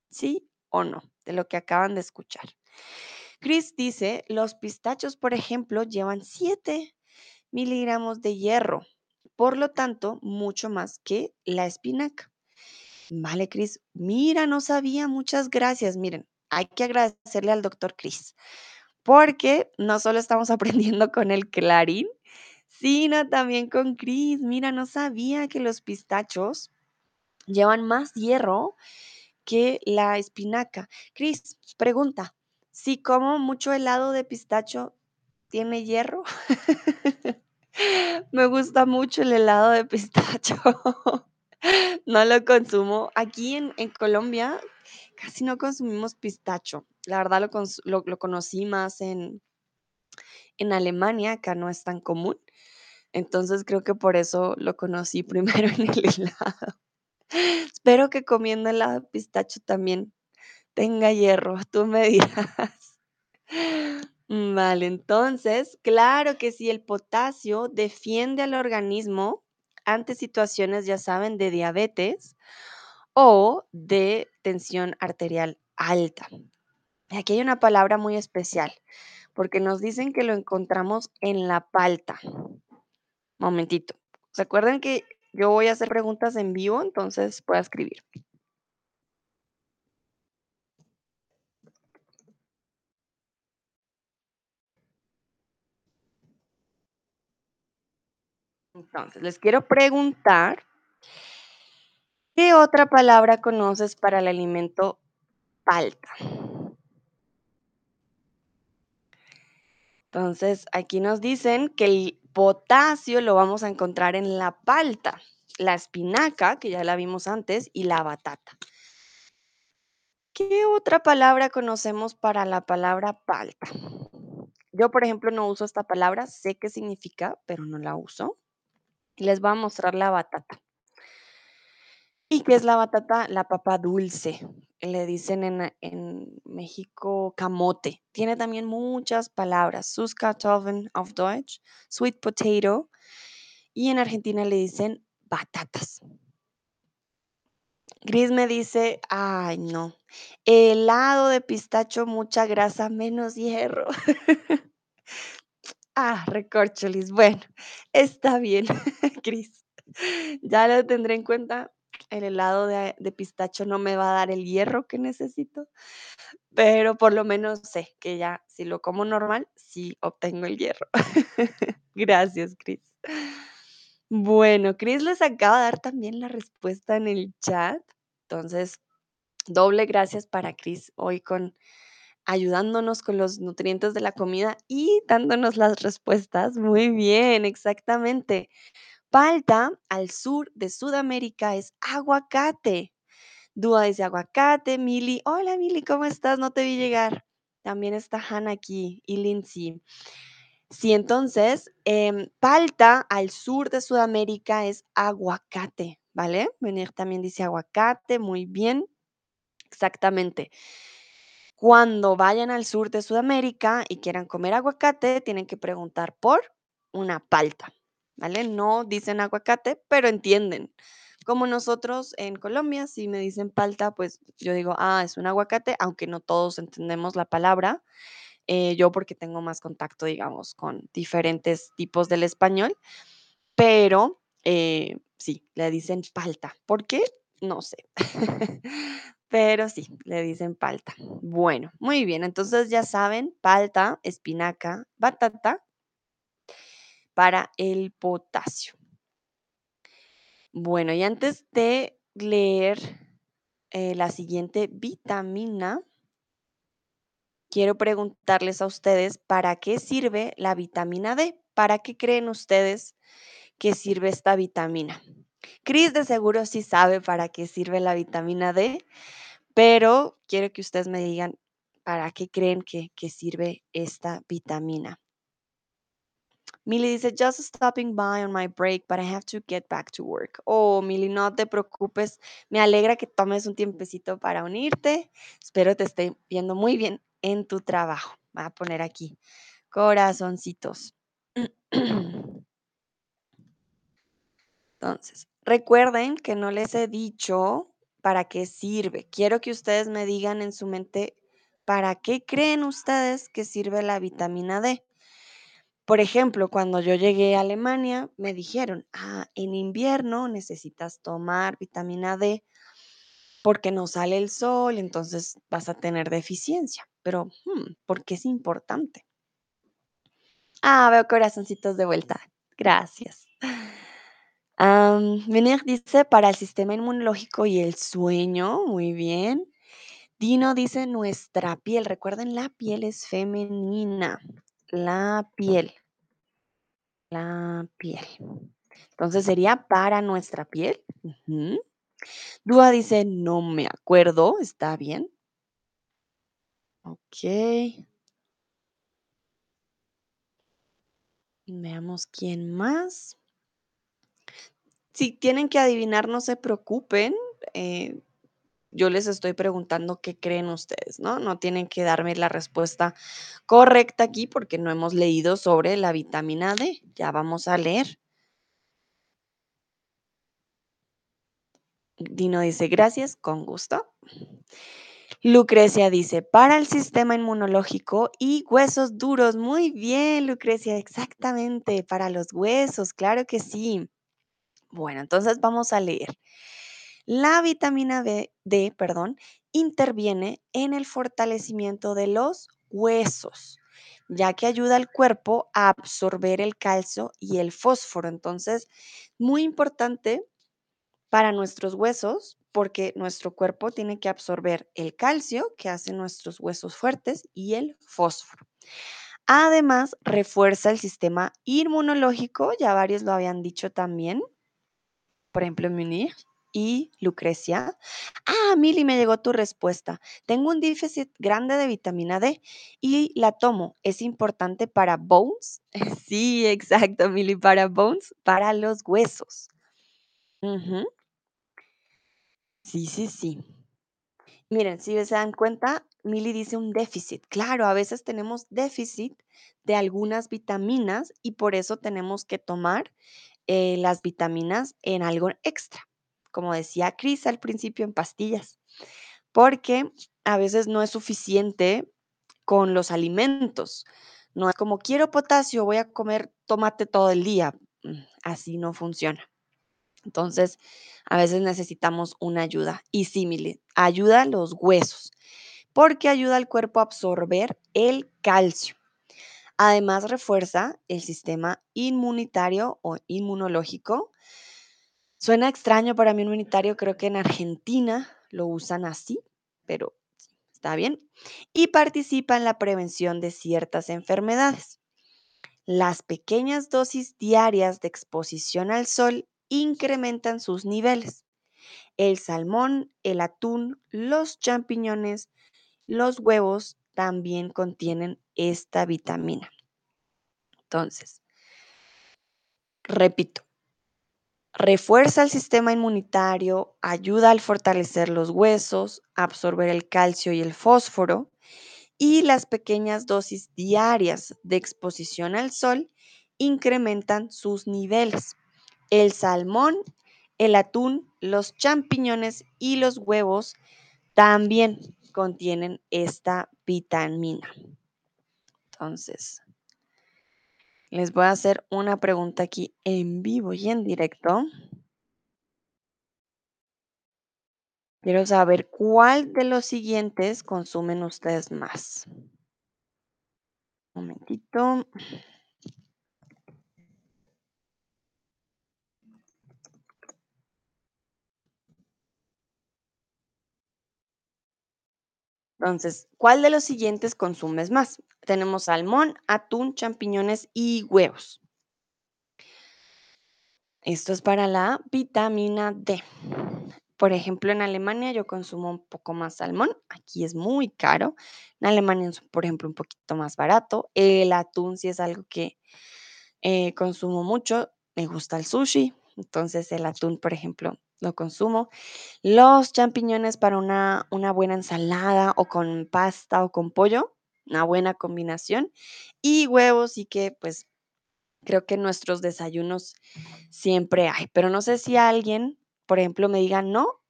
¿Sí o no? De lo que acaban de escuchar. Chris dice, los pistachos, por ejemplo, llevan 7 miligramos de hierro, por lo tanto, mucho más que la espinaca. Vale, Chris. Mira, no sabía. Muchas gracias. Miren, hay que agradecerle al doctor Chris, porque no solo estamos aprendiendo con el clarín, sino también con Chris. Mira, no sabía que los pistachos llevan más hierro que la espinaca. Chris, pregunta, si como mucho helado de pistacho, ¿tiene hierro? Me gusta mucho el helado de pistacho. No lo consumo. Aquí en, en Colombia casi no consumimos pistacho. La verdad lo, lo- conocí más en, en Alemania, acá no es tan común. Entonces creo que por eso lo conocí primero en el helado. Espero que comiendo helado pistacho también tenga hierro, tú me dirás. Vale, entonces, claro que sí, el potasio defiende al organismo ante situaciones, ya saben, de diabetes o de tensión arterial alta. Aquí hay una palabra muy especial, porque nos dicen que lo encontramos en la palta. Momentito. ¿Se acuerdan que yo voy a hacer preguntas en vivo? Entonces puedo escribir. Entonces, les quiero preguntar, ¿qué otra palabra conoces para el alimento palta? Entonces, aquí nos dicen que el potasio lo vamos a encontrar en la palta, la espinaca, que ya la vimos antes, y la batata. ¿Qué otra palabra conocemos para la palabra palta? Yo, por ejemplo, no uso esta palabra, sé qué significa, pero no la uso. Les voy a mostrar la batata. ¿Y qué es la batata? La papa dulce. Le dicen en, en México camote. Tiene también muchas palabras. Süßkartoffeln auf Deutsch, sweet potato. Y en Argentina le dicen batatas. Gris me dice, ay no, helado de pistacho, mucha grasa, menos hierro. Ah, recorcholis. Bueno, está bien, Cris. Ya lo tendré en cuenta. El helado de, pistacho no me va a dar el hierro que necesito, pero por lo menos sé que ya si lo como normal, sí obtengo el hierro. Gracias, Cris. Bueno, Cris les acaba de dar también la respuesta en el chat. Entonces, doble gracias para Cris hoy con ayudándonos con los nutrientes de la comida y dándonos las respuestas. Muy bien, exactamente. Palta al sur de Sudamérica es aguacate. Dúa dice aguacate. Mili, hola Mili, ¿cómo estás? No te vi llegar. También está Hannah aquí y Lindsay. Sí, entonces, em, palta al sur de Sudamérica es aguacate, ¿vale? Venir también dice aguacate, muy bien. Exactamente. Cuando vayan al sur de Sudamérica y quieran comer aguacate, tienen que preguntar por una palta, ¿vale? No dicen aguacate, pero entienden. Como nosotros en Colombia, si me dicen palta, pues yo digo, ah, es un aguacate, aunque no todos entendemos la palabra. eh, yo porque tengo más contacto, digamos, con diferentes tipos del español, pero eh, sí, le dicen palta. ¿Por qué? No sé. Pero sí, le dicen palta. Bueno, muy bien. Entonces ya saben, palta, espinaca, batata para el potasio. Bueno, y antes de leer eh, la siguiente vitamina, quiero preguntarles a ustedes, ¿para qué sirve la vitamina D? ¿Para qué creen ustedes que sirve esta vitamina? Cris de seguro sí sabe para qué sirve la vitamina D, pero quiero que ustedes me digan para qué creen que, que sirve esta vitamina. Milly dice, just stopping by on my break, but I have to get back to work. Oh, Milly, no te preocupes. Me alegra que tomes un tiempecito para unirte. Espero te esté viendo muy bien en tu trabajo. Voy a poner aquí corazoncitos. Entonces, recuerden que no les he dicho para qué sirve. Quiero que ustedes me digan en su mente para qué creen ustedes que sirve la vitamina D. Por ejemplo, cuando yo llegué a Alemania, me dijeron, ah, en invierno necesitas tomar vitamina D porque no sale el sol, entonces vas a tener deficiencia. Pero, hmm, ¿por qué es importante? Ah, veo corazoncitos de vuelta. Gracias. Um, dice para el sistema inmunológico y el sueño. Muy bien. Dino dice nuestra piel. Recuerden, la piel es femenina. La piel la piel. Entonces sería para nuestra piel. Dúa dice, no me acuerdo, está bien. Ok. Veamos quién más. Si tienen que adivinar, no se preocupen. eh, yo les estoy preguntando qué creen ustedes, ¿no? No tienen que darme la respuesta correcta aquí porque no hemos leído sobre la vitamina D. Ya vamos a leer. Dino dice, gracias, con gusto. Lucrecia dice, para el sistema inmunológico y huesos duros. Muy bien, Lucrecia, exactamente, para los huesos, claro que sí. Bueno, entonces vamos a leer. La vitamina B- D, perdón, interviene en el fortalecimiento de los huesos, ya que ayuda al cuerpo a absorber el calcio y el fósforo. Entonces, muy importante para nuestros huesos porque nuestro cuerpo tiene que absorber el calcio que hace nuestros huesos fuertes y el fósforo. Además, refuerza el sistema inmunológico, ya varios lo habían dicho también, por ejemplo, Munir y Lucrecia. Ah, Mili, me llegó tu respuesta. Tengo un déficit grande de vitamina D y la tomo. ¿Es importante para bones? Sí, exacto, Mili, para bones, para los huesos. Sí, sí, sí. Miren, si se dan cuenta, Mili dice un déficit. Claro, a veces tenemos déficit de algunas vitaminas y por eso tenemos que tomar eh, las vitaminas en algo extra. Como decía Cris al principio, en pastillas. Porque a veces no es suficiente con los alimentos. No es como quiero potasio, voy a comer tomate todo el día. Mm, Así no funciona. Entonces, a veces necesitamos una ayuda. Y símile, ayuda a los huesos, porque ayuda al cuerpo a absorber el calcio. Además, refuerza el sistema inmunitario o inmunológico. Suena extraño para mí inmunitario, creo que en Argentina lo usan así, pero está bien. Y participa en la prevención de ciertas enfermedades. Las pequeñas dosis diarias de exposición al sol incrementan sus niveles. El salmón, el atún, los champiñones, los huevos también contienen esta vitamina. Entonces, repito, refuerza el sistema inmunitario, ayuda al fortalecer los huesos, absorber el calcio y el fósforo, y las pequeñas dosis diarias de exposición al sol incrementan sus niveles. El salmón, El atún, los champiñones y los huevos también contienen esta vitamina. Entonces, les voy a hacer una pregunta aquí en vivo y en directo. Quiero saber cuál de los siguientes consumen ustedes más. Un momentito. Entonces, ¿cuál de los siguientes consumes más? Tenemos salmón, atún, champiñones y huevos. Esto es para la vitamina D. Por ejemplo, en Alemania yo consumo un poco más salmón. Aquí es muy caro. En Alemania es, por ejemplo, un poquito más barato. El atún sí es algo que eh, consumo mucho. Me gusta el sushi. Entonces el atún, por ejemplo, lo consumo. Los champiñones para una, una buena ensalada o con pasta o con pollo. Una buena combinación. Y huevos y que pues creo que nuestros desayunos siempre hay. Pero no sé si alguien, por ejemplo, me diga, no,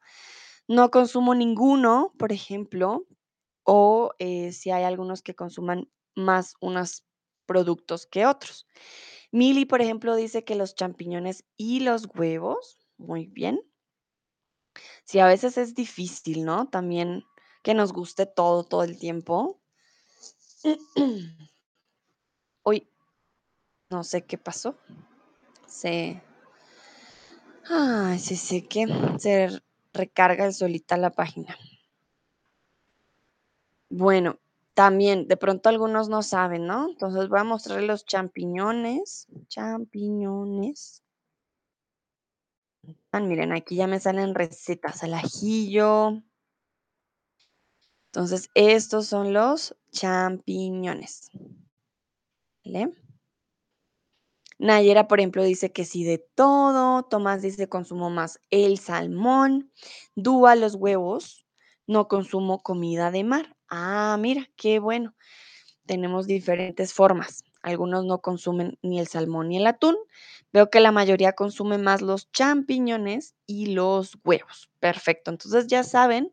no consumo ninguno, por ejemplo, o eh, si hay algunos que consuman más unos productos que otros. Mili, por ejemplo, dice que los champiñones y los huevos, muy bien. Sí, a veces es difícil, ¿no? También que nos guste todo, todo el tiempo. Uy, no sé qué pasó. Se... Ay, sí, sí, que se recarga solita la página. Bueno, también, de pronto algunos no saben, ¿no? Entonces voy a mostrarles los champiñones. Champiñones. Miren, aquí ya me salen recetas al ajillo. Entonces, estos son los champiñones. ¿Vale? Nayera, por ejemplo, dice que sí de todo. Tomás dice consumo más el salmón. Dúa los huevos. No consumo comida de mar. Ah, mira, qué bueno. Tenemos diferentes formas. Algunos no consumen ni el salmón ni el atún. Veo que la mayoría consume más los champiñones y los huevos. Perfecto. Entonces ya saben,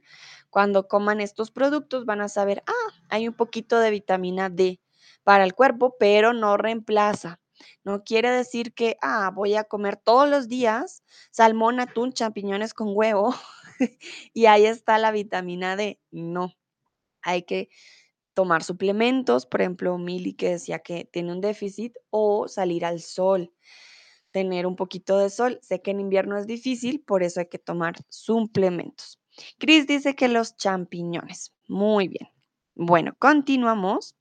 cuando coman estos productos van a saber, ah, hay un poquito de vitamina D para el cuerpo, pero no reemplaza. No quiere decir que, ah, voy a comer todos los días salmón, atún, champiñones con huevo y ahí está la vitamina D. No, hay que tomar suplementos, por ejemplo, Mili que decía que tiene un déficit o salir al sol, tener un poquito de sol. Sé que en invierno es difícil, por eso hay que tomar suplementos. Chris dice que los champiñones. Muy bien. Bueno, continuamos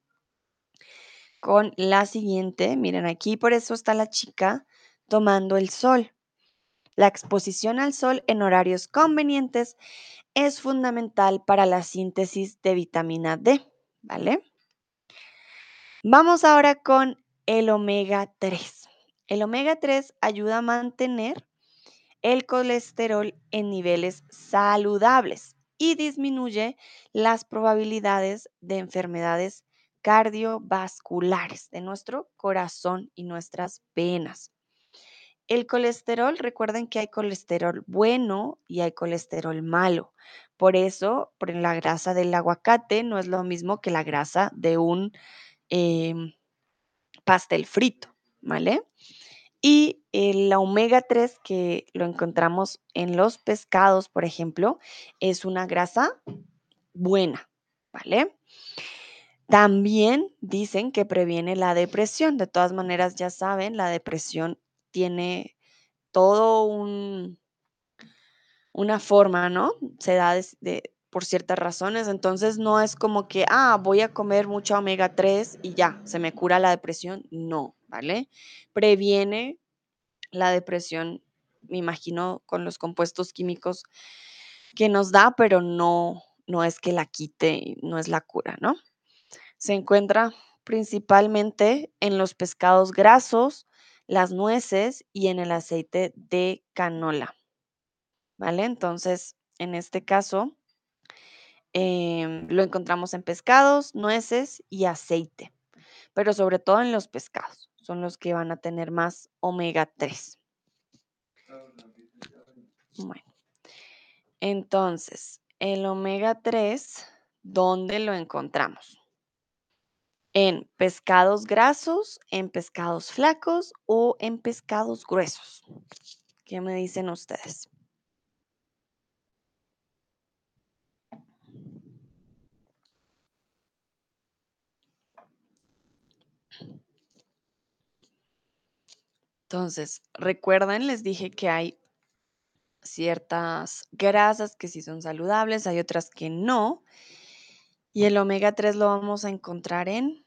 con la siguiente. Miren aquí, por eso está la chica tomando el sol. La exposición al sol en horarios convenientes es fundamental para la síntesis de vitamina D, ¿vale? Vamos ahora con el omega 3. El omega 3 ayuda a mantener el colesterol en niveles saludables y disminuye las probabilidades de enfermedades cardiovasculares de nuestro corazón y nuestras venas. El colesterol, recuerden que hay colesterol bueno y hay colesterol malo. Por eso, por la grasa del aguacate no es lo mismo que la grasa de un em, pastel frito, ¿vale? Y el omega 3 que lo encontramos en los pescados, por ejemplo, es una grasa buena, ¿vale? También dicen que previene la depresión. De todas maneras, ya saben, la depresión tiene todo un, una forma, ¿no? Se da de, por ciertas razones. Entonces no es como que, ah, voy a comer mucha omega 3 y ya, se me cura la depresión. No, ¿vale? Previene la depresión, me imagino, con los compuestos químicos que nos da, pero no, no es que la quite, no es la cura, ¿no? Se encuentra principalmente en los pescados grasos, las nueces y en el aceite de canola. ¿Vale? Entonces, en este caso, em, lo encontramos en pescados, nueces y aceite, pero sobre todo en los pescados. Son los que van a tener más omega 3. Bueno, entonces, el omega 3, ¿dónde lo encontramos? ¿En pescados grasos, en pescados flacos o en pescados gruesos? ¿Qué me dicen ustedes? Entonces, recuerden, les dije que hay ciertas grasas que sí son saludables, hay otras que no. Y el omega 3 lo vamos a encontrar en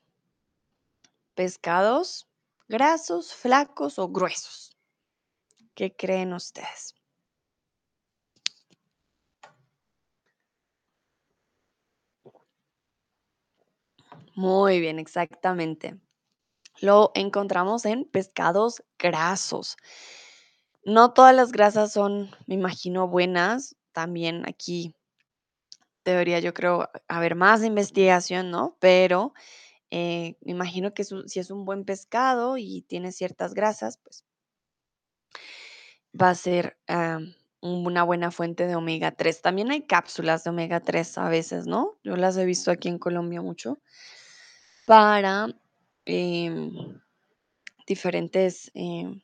pescados grasos, flacos o gruesos. ¿Qué creen ustedes? Muy bien, exactamente. Lo encontramos en pescados grasos. No todas las grasas son, me imagino, buenas. También aquí debería, yo creo, haber más investigación, ¿no? Pero eh, me imagino que si es un buen pescado y tiene ciertas grasas, pues va a ser ah, una buena fuente de omega 3. También hay cápsulas de omega 3 a veces, ¿no? Yo las he visto aquí en Colombia mucho para em, diferentes, em,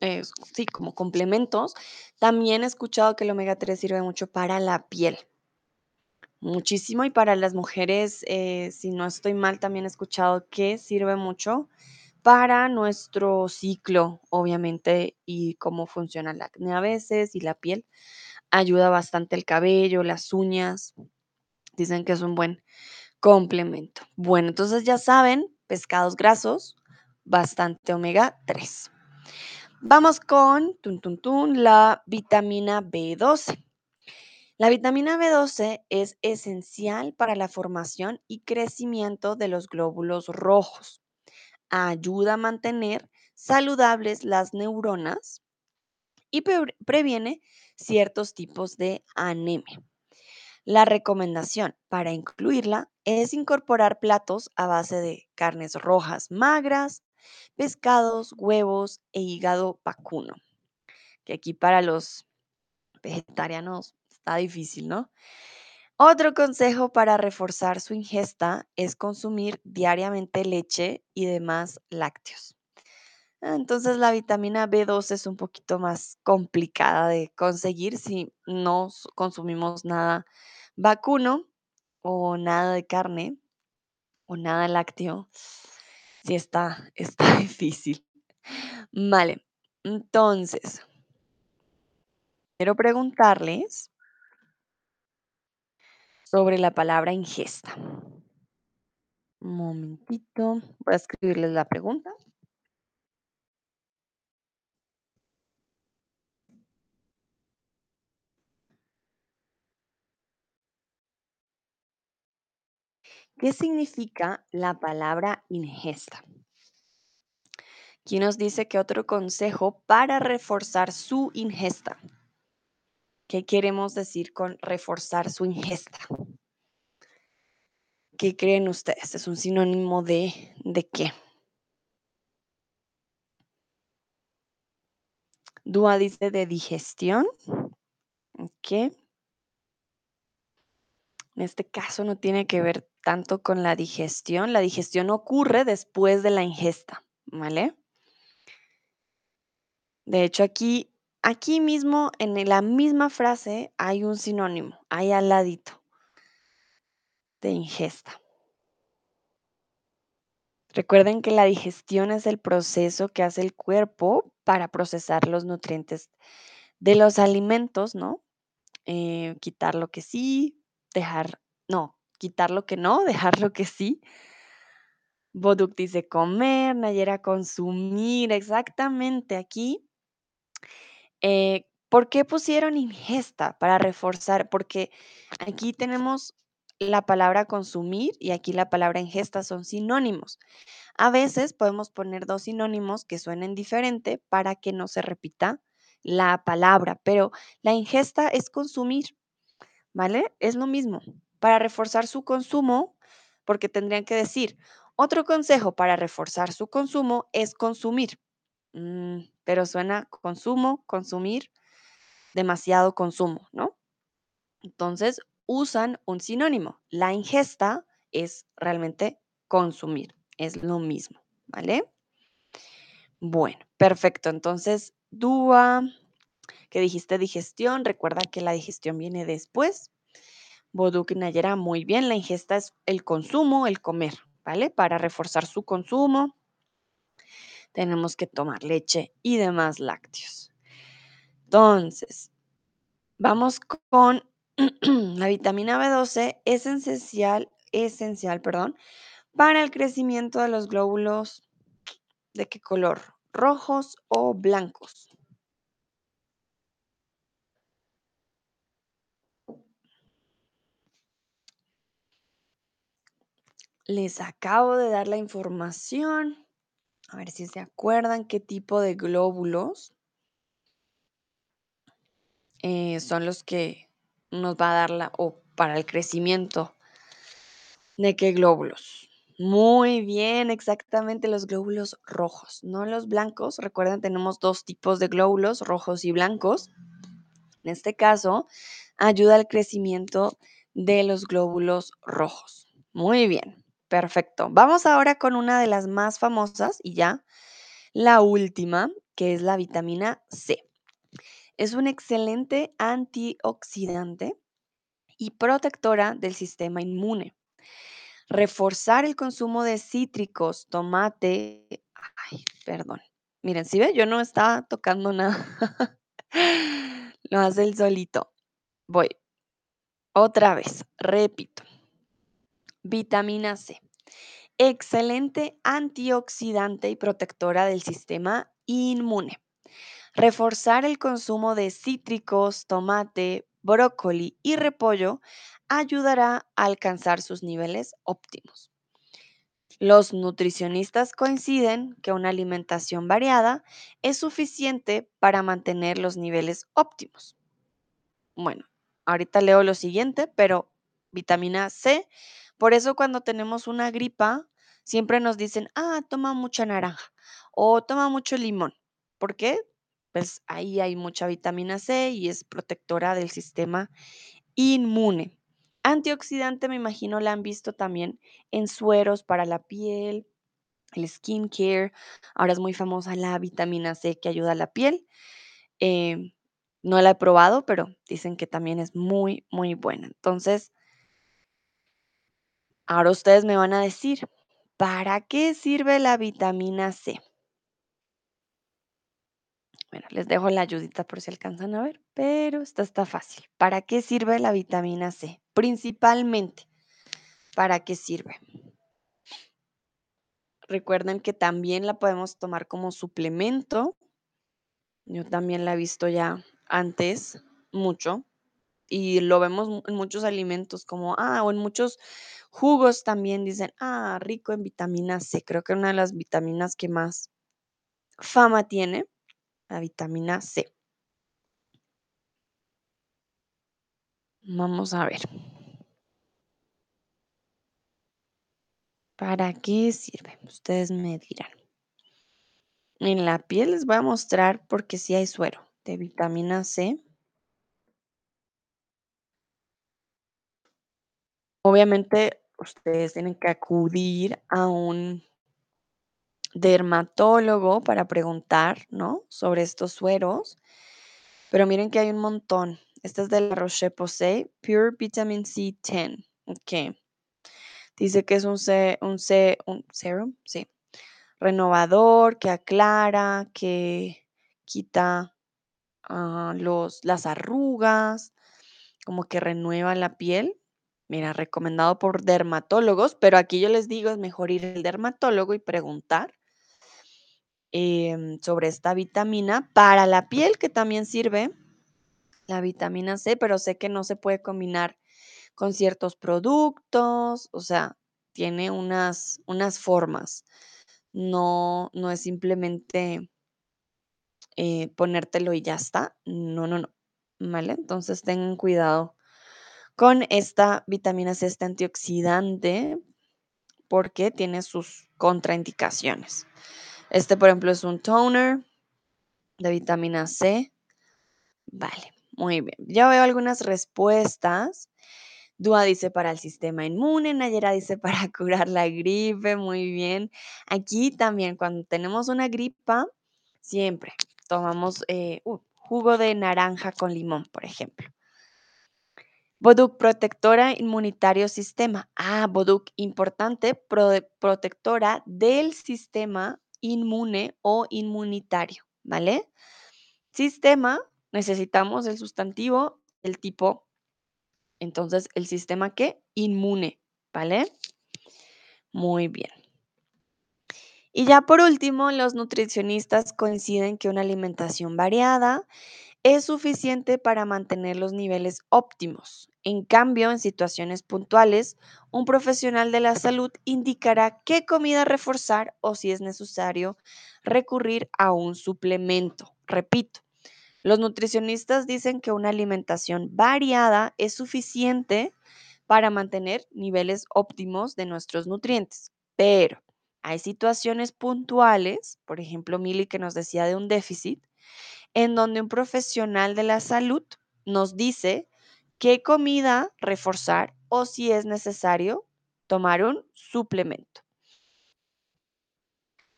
eh, sí, como complementos. También he escuchado que el omega 3 sirve mucho para la piel. Muchísimo y para las mujeres, eh, si no estoy mal, también he escuchado que sirve mucho para nuestro ciclo, obviamente, y cómo funciona el acné a veces y la piel. Ayuda bastante el cabello, las uñas. Dicen que es un buen complemento. Bueno, entonces ya saben, pescados grasos, bastante omega 3. Vamos con tun, tun, la vitamina B12. La vitamina B12 es esencial para la formación y crecimiento de los glóbulos rojos. Ayuda a mantener saludables las neuronas y pre- previene ciertos tipos de anemia. La recomendación para incluirla es incorporar platos a base de carnes rojas magras, pescados, huevos e hígado vacuno, que aquí para los vegetarianos está difícil, ¿no? Otro consejo para reforzar su ingesta es consumir diariamente leche y demás lácteos. Ah, Entonces la vitamina B12 es un poquito más complicada de conseguir si no consumimos nada vacuno o nada de carne o nada lácteo. Sí está, está difícil. Vale, entonces, quiero preguntarles sobre la palabra ingesta. Un momentito, voy a escribirles la pregunta. ¿Qué significa la palabra ingesta? ¿Quién nos dice que otro consejo para reforzar su ingesta? ¿Qué queremos decir con reforzar su ingesta? ¿Qué creen ustedes? ¿Es un sinónimo de, de qué? Dúa dice de digestión. ¿ok? En este caso no tiene que ver tanto con la digestión. La digestión ocurre después de la ingesta, ¿vale? De hecho, aquí, aquí mismo, en la misma frase, hay un sinónimo, hay al ladito de ingesta. Recuerden que la digestión es el proceso que hace el cuerpo para procesar los nutrientes de los alimentos, ¿no? Eh, quitar lo que sí, dejar, no, quitar lo que no, dejar lo que sí. Boduk dice comer, Nayera consumir, exactamente aquí. eh, ¿por qué pusieron ingesta para reforzar? Porque aquí tenemos la palabra consumir y aquí la palabra ingesta son sinónimos. A veces podemos poner dos sinónimos que suenen diferente para que no se repita la palabra, pero la ingesta es consumir, ¿vale? Es lo mismo. Para reforzar su consumo, porque tendrían que decir, otro consejo para reforzar su consumo es consumir. Mm, pero suena consumo, consumir. demasiado consumo, ¿no? Entonces usan un sinónimo. La ingesta es realmente consumir, es lo mismo, ¿vale? Bueno, perfecto. Entonces, Dúa, que dijiste digestión, recuerda que la digestión viene después. Boduk y Nayera, muy bien, la ingesta es el consumo, el comer, ¿vale? Para reforzar su consumo, tenemos que tomar leche y demás lácteos. Entonces, vamos con la vitamina B12, es esencial, esencial, perdón, para el crecimiento de los glóbulos, ¿de qué color? ¿Rojos o blancos? Les acabo de dar la información. A ver si se acuerdan qué tipo de glóbulos eh, son los que nos va a dar la, o para el crecimiento de qué glóbulos. Muy bien, exactamente los glóbulos rojos, no los blancos. Recuerden, tenemos dos tipos de glóbulos, rojos y blancos. En este caso, ayuda al crecimiento de los glóbulos rojos. Muy bien, perfecto. Vamos ahora con una de las más famosas y ya la última, que es la vitamina C. Es un excelente antioxidante y protectora del sistema inmune. Reforzar el consumo de cítricos, tomate. Ay, perdón. Miren, si ve, yo no estaba tocando nada. Lo hace el solito. Voy. Otra vez, repito. Vitamina C. Excelente antioxidante y protectora del sistema inmune. Reforzar el consumo de cítricos, tomate, brócoli y repollo ayudará a alcanzar sus niveles óptimos. Los nutricionistas coinciden que una alimentación variada es suficiente para mantener los niveles óptimos. Bueno, ahorita leo lo siguiente, pero vitamina C, por eso cuando tenemos una gripa, siempre nos dicen, ah, toma mucha naranja o toma mucho limón. ¿Por qué? Pues ahí hay mucha vitamina C y es protectora del sistema inmune. Antioxidante, me imagino, la han visto también en sueros para la piel, el skincare. Ahora es muy famosa la vitamina C que ayuda a la piel. Em, no la he probado, pero dicen que también es muy, muy buena. Entonces, ahora ustedes me van a decir, ¿para qué sirve la vitamina C? Bueno, les dejo la ayudita por si alcanzan a ver, pero esta está fácil. ¿Para qué sirve la vitamina C? Principalmente, ¿para qué sirve? Recuerden que también la podemos tomar como suplemento. Yo también la he visto ya antes mucho y lo vemos en muchos alimentos como, ah, o en muchos jugos también dicen, ah, rico en vitamina C. Creo que una de las vitaminas que más fama tiene, la vitamina C. Vamos a ver. ¿Para qué sirve? Ustedes me dirán. En la piel les voy a mostrar porque sí hay suero de vitamina C. Obviamente, ustedes tienen que acudir a un dermatólogo para preguntar, ¿no? Sobre estos sueros. Pero miren que hay un montón. Este es de la Roche-Posay, Pure Vitamin C 10. Ok. Dice que es un, C, un, C, un serum, sí. Renovador, que aclara, que quita ah, los, las arrugas, como que renueva la piel. Mira, recomendado por dermatólogos, pero aquí yo les digo, es mejor ir al dermatólogo y preguntar em, sobre esta vitamina para la piel, que también sirve la vitamina C, pero sé que no se puede combinar con ciertos productos, o sea, tiene unas, unas formas. No, no es simplemente eh, ponértelo y ya está. No, no, no. ¿Vale? Entonces tengan cuidado con esta vitamina C, este antioxidante, porque tiene sus contraindicaciones. Este, por ejemplo, es un toner de vitamina C. Vale. muy bien. Ya veo algunas respuestas. Dúa dice para el sistema inmune, Nayera dice para curar la gripe, muy bien. Aquí también cuando tenemos una gripa, siempre tomamos eh, uh, jugo de naranja con limón, por ejemplo. Boduc, protectora inmunitario sistema. Ah, Boduc, importante, protectora del sistema inmune o inmunitario, ¿vale? Sistema, necesitamos el sustantivo, el tipo. Entonces, ¿el sistema qué? Inmune, ¿vale? Muy bien. Y ya por último, los nutricionistas coinciden que una alimentación variada es suficiente para mantener los niveles óptimos. En cambio, en situaciones puntuales, un profesional de la salud indicará qué comida reforzar o si es necesario recurrir a un suplemento. Repito, los nutricionistas dicen que una alimentación variada es suficiente para mantener niveles óptimos de nuestros nutrientes, pero hay situaciones puntuales, por ejemplo, Mili que nos decía de un déficit, en donde un profesional de la salud nos dice qué comida reforzar o si es necesario tomar un suplemento.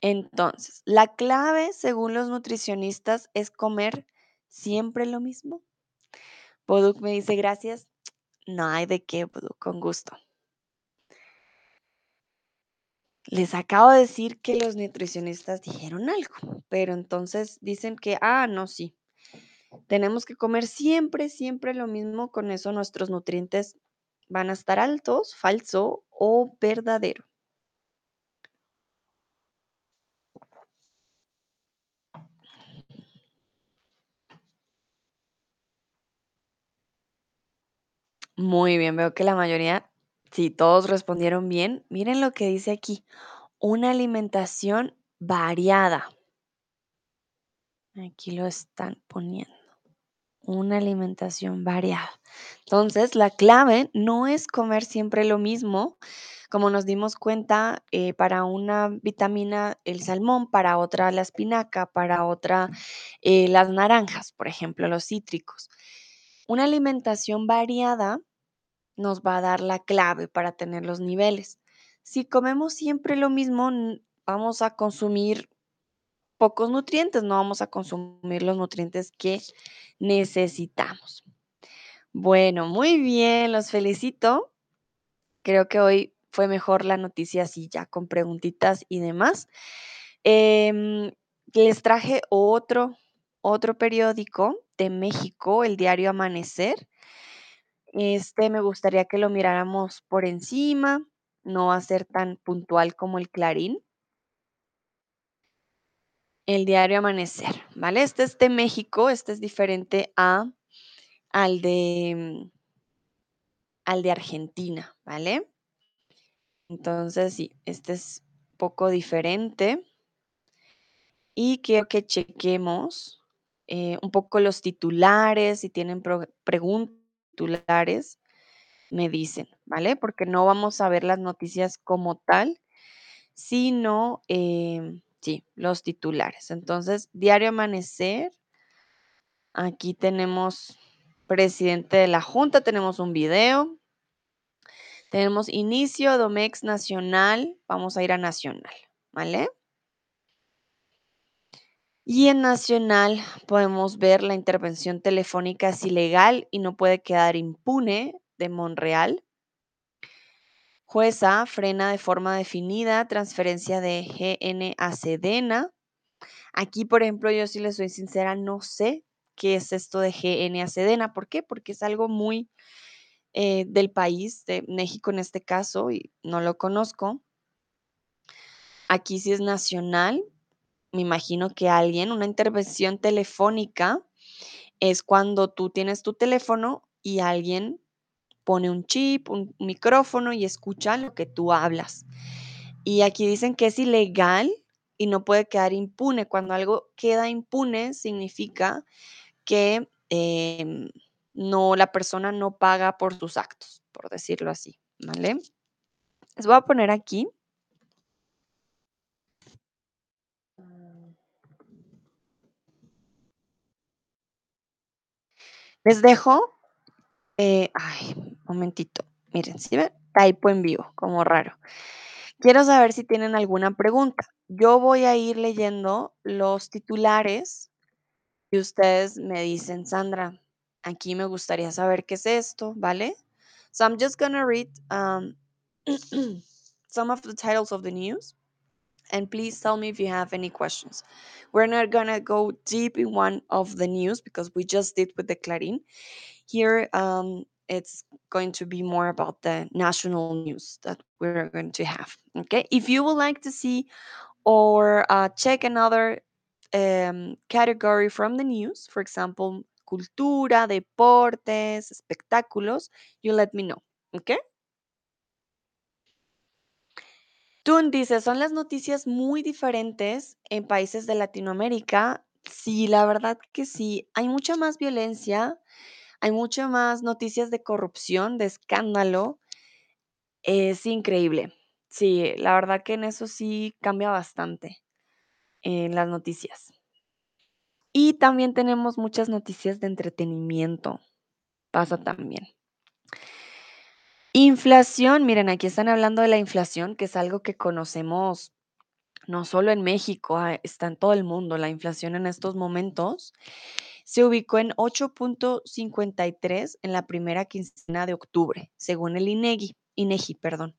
Entonces, la clave, según los nutricionistas, es comer siempre lo mismo. Poduk me dice gracias. No hay de qué, Poduk, con gusto. Les acabo de decir que los nutricionistas dijeron algo, pero entonces dicen que, ah, no, sí. Tenemos que comer siempre, siempre lo mismo. Con eso nuestros nutrientes van a estar altos, falso o verdadero. Muy bien, veo que la mayoría, sí, todos respondieron bien. Miren lo que dice aquí, una alimentación variada. Aquí lo están poniendo. Una alimentación variada. Entonces, la clave no es comer siempre lo mismo. Como nos dimos cuenta, eh, para una vitamina el salmón, para otra la espinaca, para otra eh, las naranjas, por ejemplo, los cítricos. Una alimentación variada nos va a dar la clave para tener los niveles. Si comemos siempre lo mismo, vamos a consumir pocos nutrientes, no vamos a consumir los nutrientes que necesitamos. Bueno, muy bien, los felicito. Creo que hoy fue mejor la noticia así ya con preguntitas y demás. Em, les traje otro, otro periódico de México, el diario Amanecer. Este me gustaría que lo miráramos por encima, no va a ser tan puntual como el Clarín. El diario Amanecer, ¿vale? Este es de México, este es diferente a, al de, al de Argentina, ¿vale? Entonces, sí, este es poco diferente. Y quiero que chequemos eh, un poco los titulares, si tienen preguntas titulares, me dicen, ¿vale? Porque no vamos a ver las noticias como tal, sino, em, sí, los titulares. Entonces, Diario Amanecer, aquí tenemos presidente de la Junta, tenemos un video, tenemos inicio, Domex Nacional, vamos a ir a Nacional, ¿vale? Y en Nacional podemos ver la intervención telefónica es ilegal y no puede quedar impune de Monreal. Jueza frena de forma definida transferencia de GN a Sedena. Aquí, por ejemplo, yo si les soy sincera, no sé qué es esto de GN a Sedena. ¿Por qué? Porque es algo muy eh, del país, de México en este caso, y no lo conozco. Aquí sí es nacional, me imagino que alguien, una intervención telefónica es cuando tú tienes tu teléfono y alguien pone un chip, un micrófono y escucha lo que tú hablas. Y aquí dicen que es ilegal y no puede quedar impune. Cuando algo queda impune significa que em, no, la persona no paga por sus actos, por decirlo así, ¿vale? Les voy a poner aquí Les dejo, eh, ay, momentito, miren, ¿sí ven? Typo en vivo, como raro. Quiero saber si tienen alguna pregunta. Yo voy a ir leyendo los titulares y ustedes me dicen, Sandra, aquí me gustaría saber qué es esto, ¿vale? So I'm just gonna read um, some of the titles of the news and please tell me if you have any questions. We're not gonna go deep in one of the news because we just did with the Clarín. Here, um, it's going to be more about the national news that we're going to have. Okay, if you would like to see or uh, check another um, category from the news, for example, cultura, deportes, espectáculos, you let me know. Okay. Tun dice, son las noticias muy diferentes en países de Latinoamérica. Sí, la verdad que sí. Hay mucha más violencia, hay mucha más noticias de corrupción, de escándalo. Es increíble. Sí, la verdad que en eso sí cambia bastante en las noticias. Y también tenemos muchas noticias de entretenimiento. Pasa también. Inflación, miren, aquí están hablando de la inflación, que es algo que conocemos no solo en México, ah, está en todo el mundo. La inflación en estos momentos se ubicó en 8.53 en la primera quincena de octubre, según el INEGI, INEGI, perdón.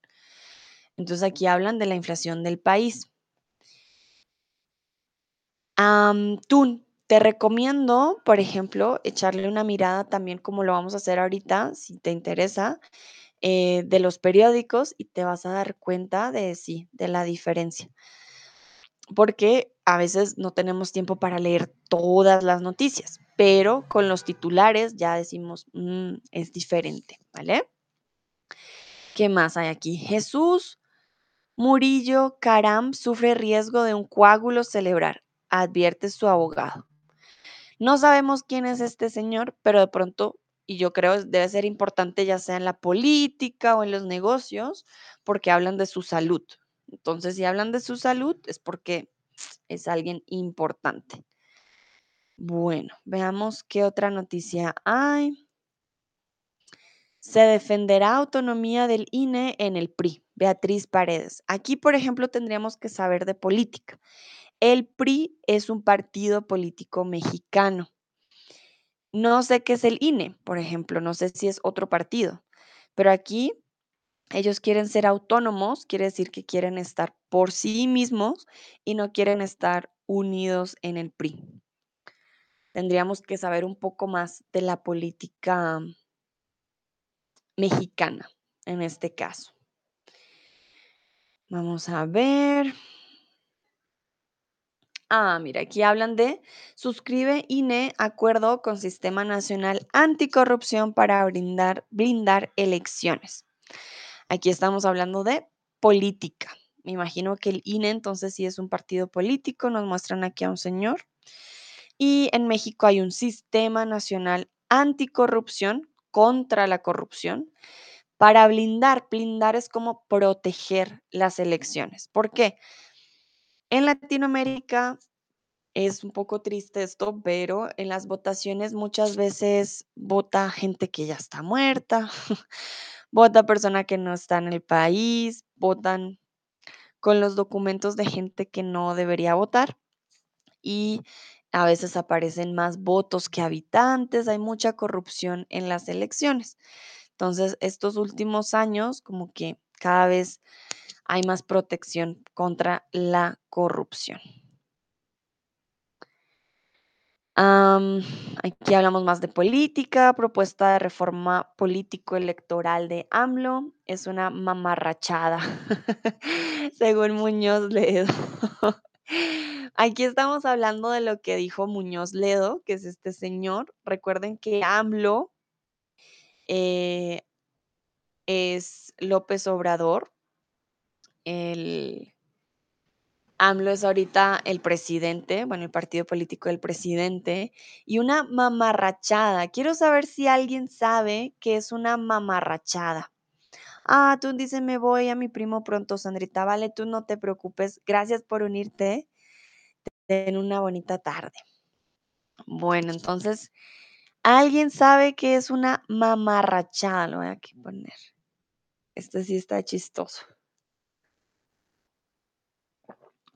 Entonces aquí hablan de la inflación del país. Am, Tun, te recomiendo, por ejemplo, echarle una mirada también como lo vamos a hacer ahorita, si te interesa, eh, de los periódicos y te vas a dar cuenta de sí, de la diferencia. Porque a veces no tenemos tiempo para leer todas las noticias, pero con los titulares ya decimos, "Mm, es diferente, ¿vale? ¿Qué más hay aquí? Jesús Murillo Caram sufre riesgo de un coágulo cerebral, advierte su abogado. No sabemos quién es este señor, pero de pronto, y yo creo debe ser importante ya sea en la política o en los negocios, porque hablan de su salud. Entonces, si hablan de su salud, es porque es alguien importante. Bueno, veamos qué otra noticia hay. Se defenderá autonomía del INE en el PRI. Beatriz Paredes. Aquí, por ejemplo, tendríamos que saber de política. El PRI es un partido político mexicano. No sé qué es el INE, por ejemplo, no sé si es otro partido, pero aquí ellos quieren ser autónomos, quiere decir que quieren estar por sí mismos y no quieren estar unidos en el PRI. Tendríamos que saber un poco más de la política mexicana en este caso. Vamos a ver. Ah, mira, aquí hablan de suscribe INE acuerdo con Sistema Nacional Anticorrupción para brindar, blindar elecciones. Aquí estamos hablando de política. Me imagino que el INE entonces sí es un partido político. Nos muestran aquí a un señor. Y en México hay un Sistema Nacional Anticorrupción contra la corrupción para blindar. Blindar es como proteger las elecciones. ¿Por qué? En Latinoamérica es un poco triste esto, pero en las votaciones muchas veces vota gente que ya está muerta, vota persona que no está en el país, votan con los documentos de gente que no debería votar y a veces aparecen más votos que habitantes, hay mucha corrupción en las elecciones. Entonces, estos últimos años, como que cada vez hay más protección contra la corrupción. Aquí hablamos más de política, propuesta de reforma político-electoral de AMLO. Es una mamarrachada, según Muñoz Ledo. Aquí estamos hablando de lo que dijo Muñoz Ledo, que es este señor. Recuerden que AMLO eh, es López Obrador, el AMLO es ahorita el presidente, bueno, el partido político del presidente, y una mamarrachada. Quiero saber si alguien sabe qué es una mamarrachada. Ah, tú dices, me voy a mi primo pronto, Sandrita. Vale, tú no te preocupes. Gracias por unirte. Ten una bonita tarde. Bueno, entonces, ¿Alguien sabe qué es una mamarrachada? Lo voy a aquí poner. Este sí está chistoso.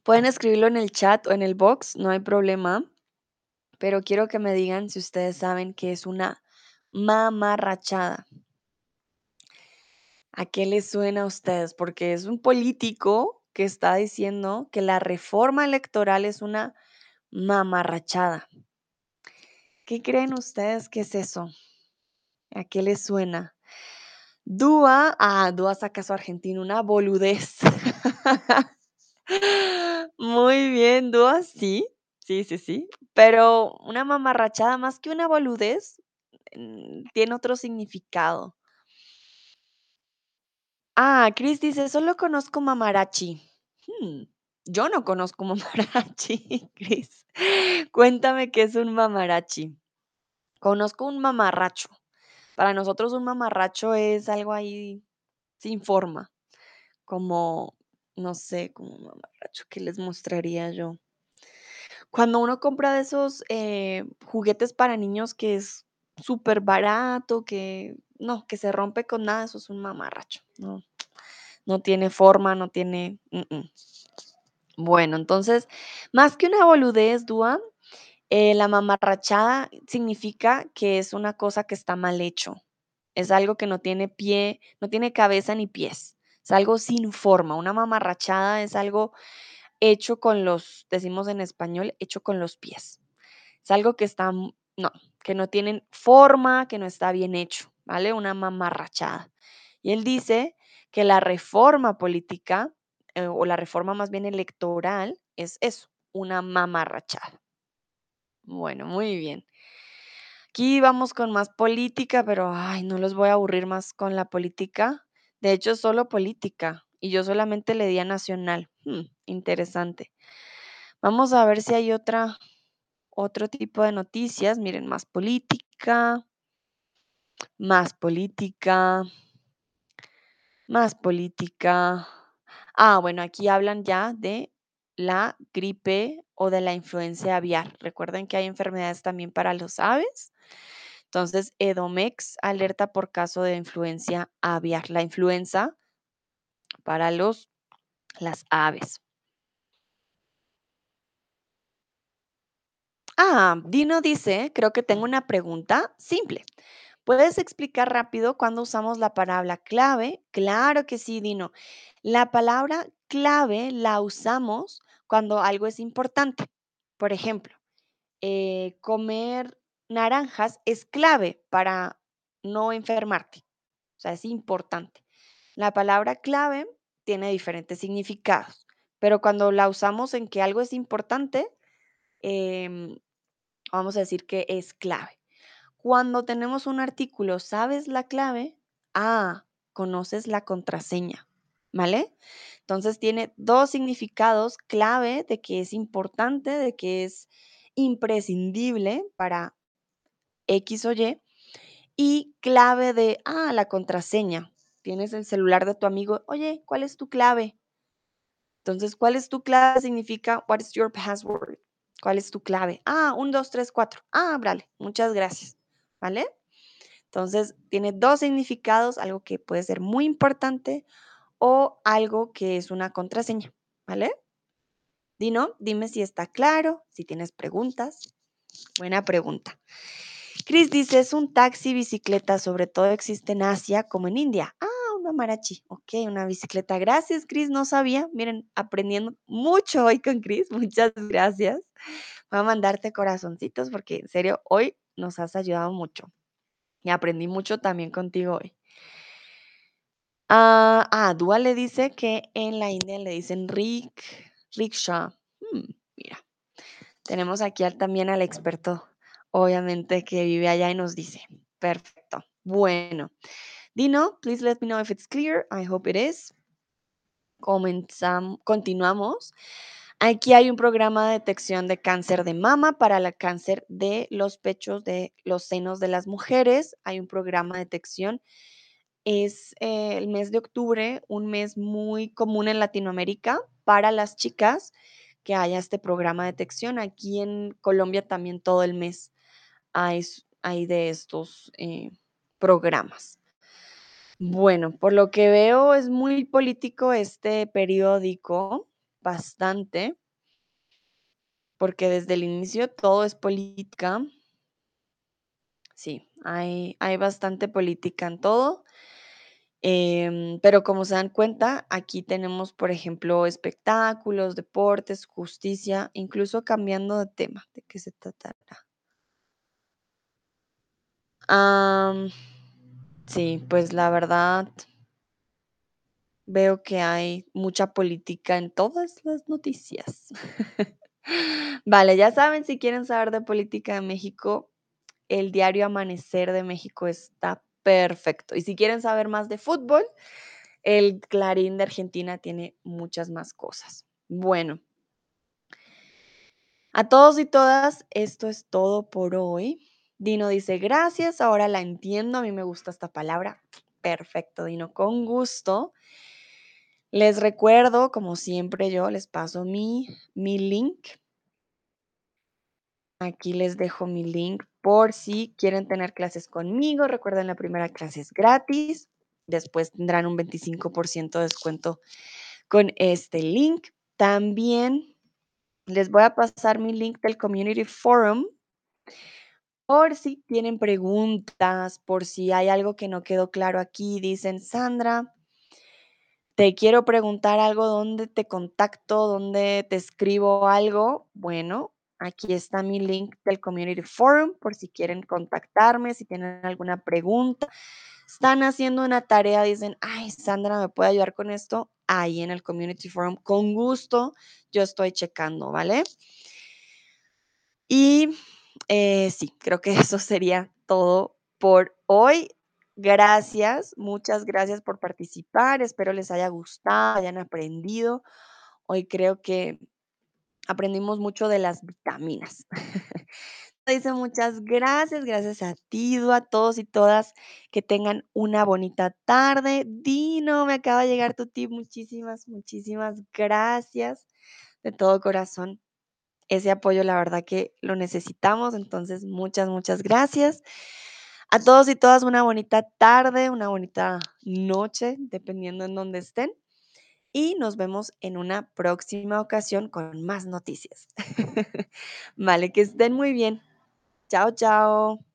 Pueden escribirlo en el chat o en el box, no hay problema. Pero quiero que me digan si ustedes saben qué es una mamarrachada. ¿A qué les suena a ustedes? Porque es un político que está diciendo que la reforma electoral es una mamarrachada. ¿Qué creen ustedes que es eso? ¿A qué les suena? Dúa, ah, Dúa saca su argentino, una boludez. Muy bien, Dúa, sí, sí, sí, sí. Pero una mamarrachada más que una boludez, mm, tiene otro significado. Ah, Chris dice, solo conozco mamarachi. Hmm, yo no conozco mamarachi, Chris. Cuéntame qué es un mamarachi. Conozco un mamarracho. Para nosotros un mamarracho es algo ahí sin forma, como, no sé, como un mamarracho, ¿qué les mostraría yo? Cuando uno compra de esos eh, juguetes para niños que es súper barato, que no, que se rompe con nada, eso es un mamarracho. No, no tiene forma, no tiene... mm, mm. Bueno, entonces, más que una boludez, Dúa, eh, la mamarrachada significa que es una cosa que está mal hecho. Es algo que no tiene pie, no tiene cabeza ni pies. Es algo sin forma. Una mamarrachada es algo hecho con los, decimos en español, hecho con los pies. Es algo que está, no, que no tienen forma, que no está bien hecho, ¿vale? Una mamarrachada. Y él dice que la reforma política, eh, o la reforma más bien electoral, es eso, una mamarrachada. Bueno, muy bien. Aquí vamos con más política, pero ay, no los voy a aburrir más con la política. De hecho, solo política y yo solamente le di a nacional. Hmm, interesante. Vamos a ver si hay otra, otro tipo de noticias. Miren, más política, más política, más política. Ah, bueno, aquí hablan ya de la gripe o de la influencia aviar. Recuerden que hay enfermedades también para los aves. Entonces, Edomex alerta por caso de influencia aviar, la influenza para los, las aves. Ah, Dino dice, creo que tengo una pregunta simple. ¿Puedes explicar rápido cuándo usamos la palabra clave? Claro que sí, Dino. La palabra clave la usamos cuando algo es importante. Por ejemplo, eh, comer naranjas es clave para no enfermarte. O sea, es importante. La palabra clave tiene diferentes significados, pero cuando la usamos en que algo es importante, em, vamos a decir que es clave. Cuando tenemos un artículo, ¿sabes la clave? Ah, conoces la contraseña, ¿vale? Entonces tiene dos significados clave de que es importante, de que es imprescindible para X o Y, y clave de, ah, la contraseña. Tienes el celular de tu amigo, oye, ¿cuál es tu clave? Entonces, ¿cuál es tu clave? Significa, what is your password? ¿Cuál es tu clave? Ah, un, dos, tres, cuatro. Ah, vale, muchas gracias. ¿Vale? Entonces, tiene dos significados, algo que puede ser muy importante o algo que es una contraseña. ¿Vale? Dino, dime si está claro, si tienes preguntas. Buena pregunta. Chris dice, es un taxi bicicleta, sobre todo existe en Asia como en India. Ah, una marachi. Ok, una bicicleta. Gracias, Chris, no sabía. Miren, aprendiendo mucho hoy con Chris. Muchas gracias. Voy a mandarte corazoncitos porque en serio, hoy nos has ayudado mucho. Y aprendí mucho también contigo hoy. Ah, ah, le dice que en la India le dicen Rik, rickshaw. Hmm, mira, tenemos aquí al- también al experto, obviamente, que vive allá y nos dice. Perfecto. Bueno, Dino, please let me know if it's clear. I hope it is. Continuamos. Aquí hay un programa de detección de cáncer de mama para el cáncer de los pechos de los senos de las mujeres. Hay un programa de detección. Es eh, el mes de octubre, un mes muy común en Latinoamérica para las chicas que haya este programa de detección. Aquí en Colombia también todo el mes hay hay de estos eh, programas. Bueno, por lo que veo es muy político este periódico, bastante, porque desde el inicio todo es política. Sí, hay, hay bastante política en todo. Em, pero como se dan cuenta, aquí tenemos, por ejemplo, espectáculos, deportes, justicia, incluso cambiando de tema, ¿de qué se tratará? Sí, pues la verdad, veo que hay mucha política en todas las noticias. Vale, ya saben, si quieren saber de política de México, el diario Amanecer de México está perfecto. Y si quieren saber más de fútbol, el Clarín de Argentina tiene muchas más cosas. Bueno, a todos y todas, esto es todo por hoy. Dino dice, gracias, ahora la entiendo, a mí me gusta esta palabra. Perfecto, Dino, con gusto. Les recuerdo, como siempre yo, les paso mi, mi link. Aquí les dejo mi link por si quieren tener clases conmigo. Recuerden, la primera clase es gratis. Después tendrán un 25% de descuento con este link. También les voy a pasar mi link del Community Forum por si tienen preguntas, por si hay algo que no quedó claro aquí. Dicen, Sandra, te quiero preguntar algo, ¿dónde te contacto? ¿Dónde te escribo algo? Bueno, aquí está mi link del Community Forum por si quieren contactarme, si tienen alguna pregunta. Están haciendo una tarea, dicen, ay, Sandra, ¿me puede ayudar con esto? Ahí en el Community Forum, con gusto, yo estoy checando, ¿vale? Y eh, sí, creo que eso sería todo por hoy. Gracias, muchas gracias por participar. Espero les haya gustado, hayan aprendido. Hoy creo que aprendimos mucho de las vitaminas. Dice muchas gracias, gracias a ti, a todos y todas, que tengan una bonita tarde. Dino, me acaba de llegar tu tip, muchísimas, muchísimas gracias de todo corazón. Ese apoyo, la verdad que lo necesitamos, entonces muchas, muchas gracias. A todos y todas una bonita tarde, una bonita noche, dependiendo en dónde estén. Y nos vemos en una próxima ocasión con más noticias. vale, que estén muy bien. Chao, chao.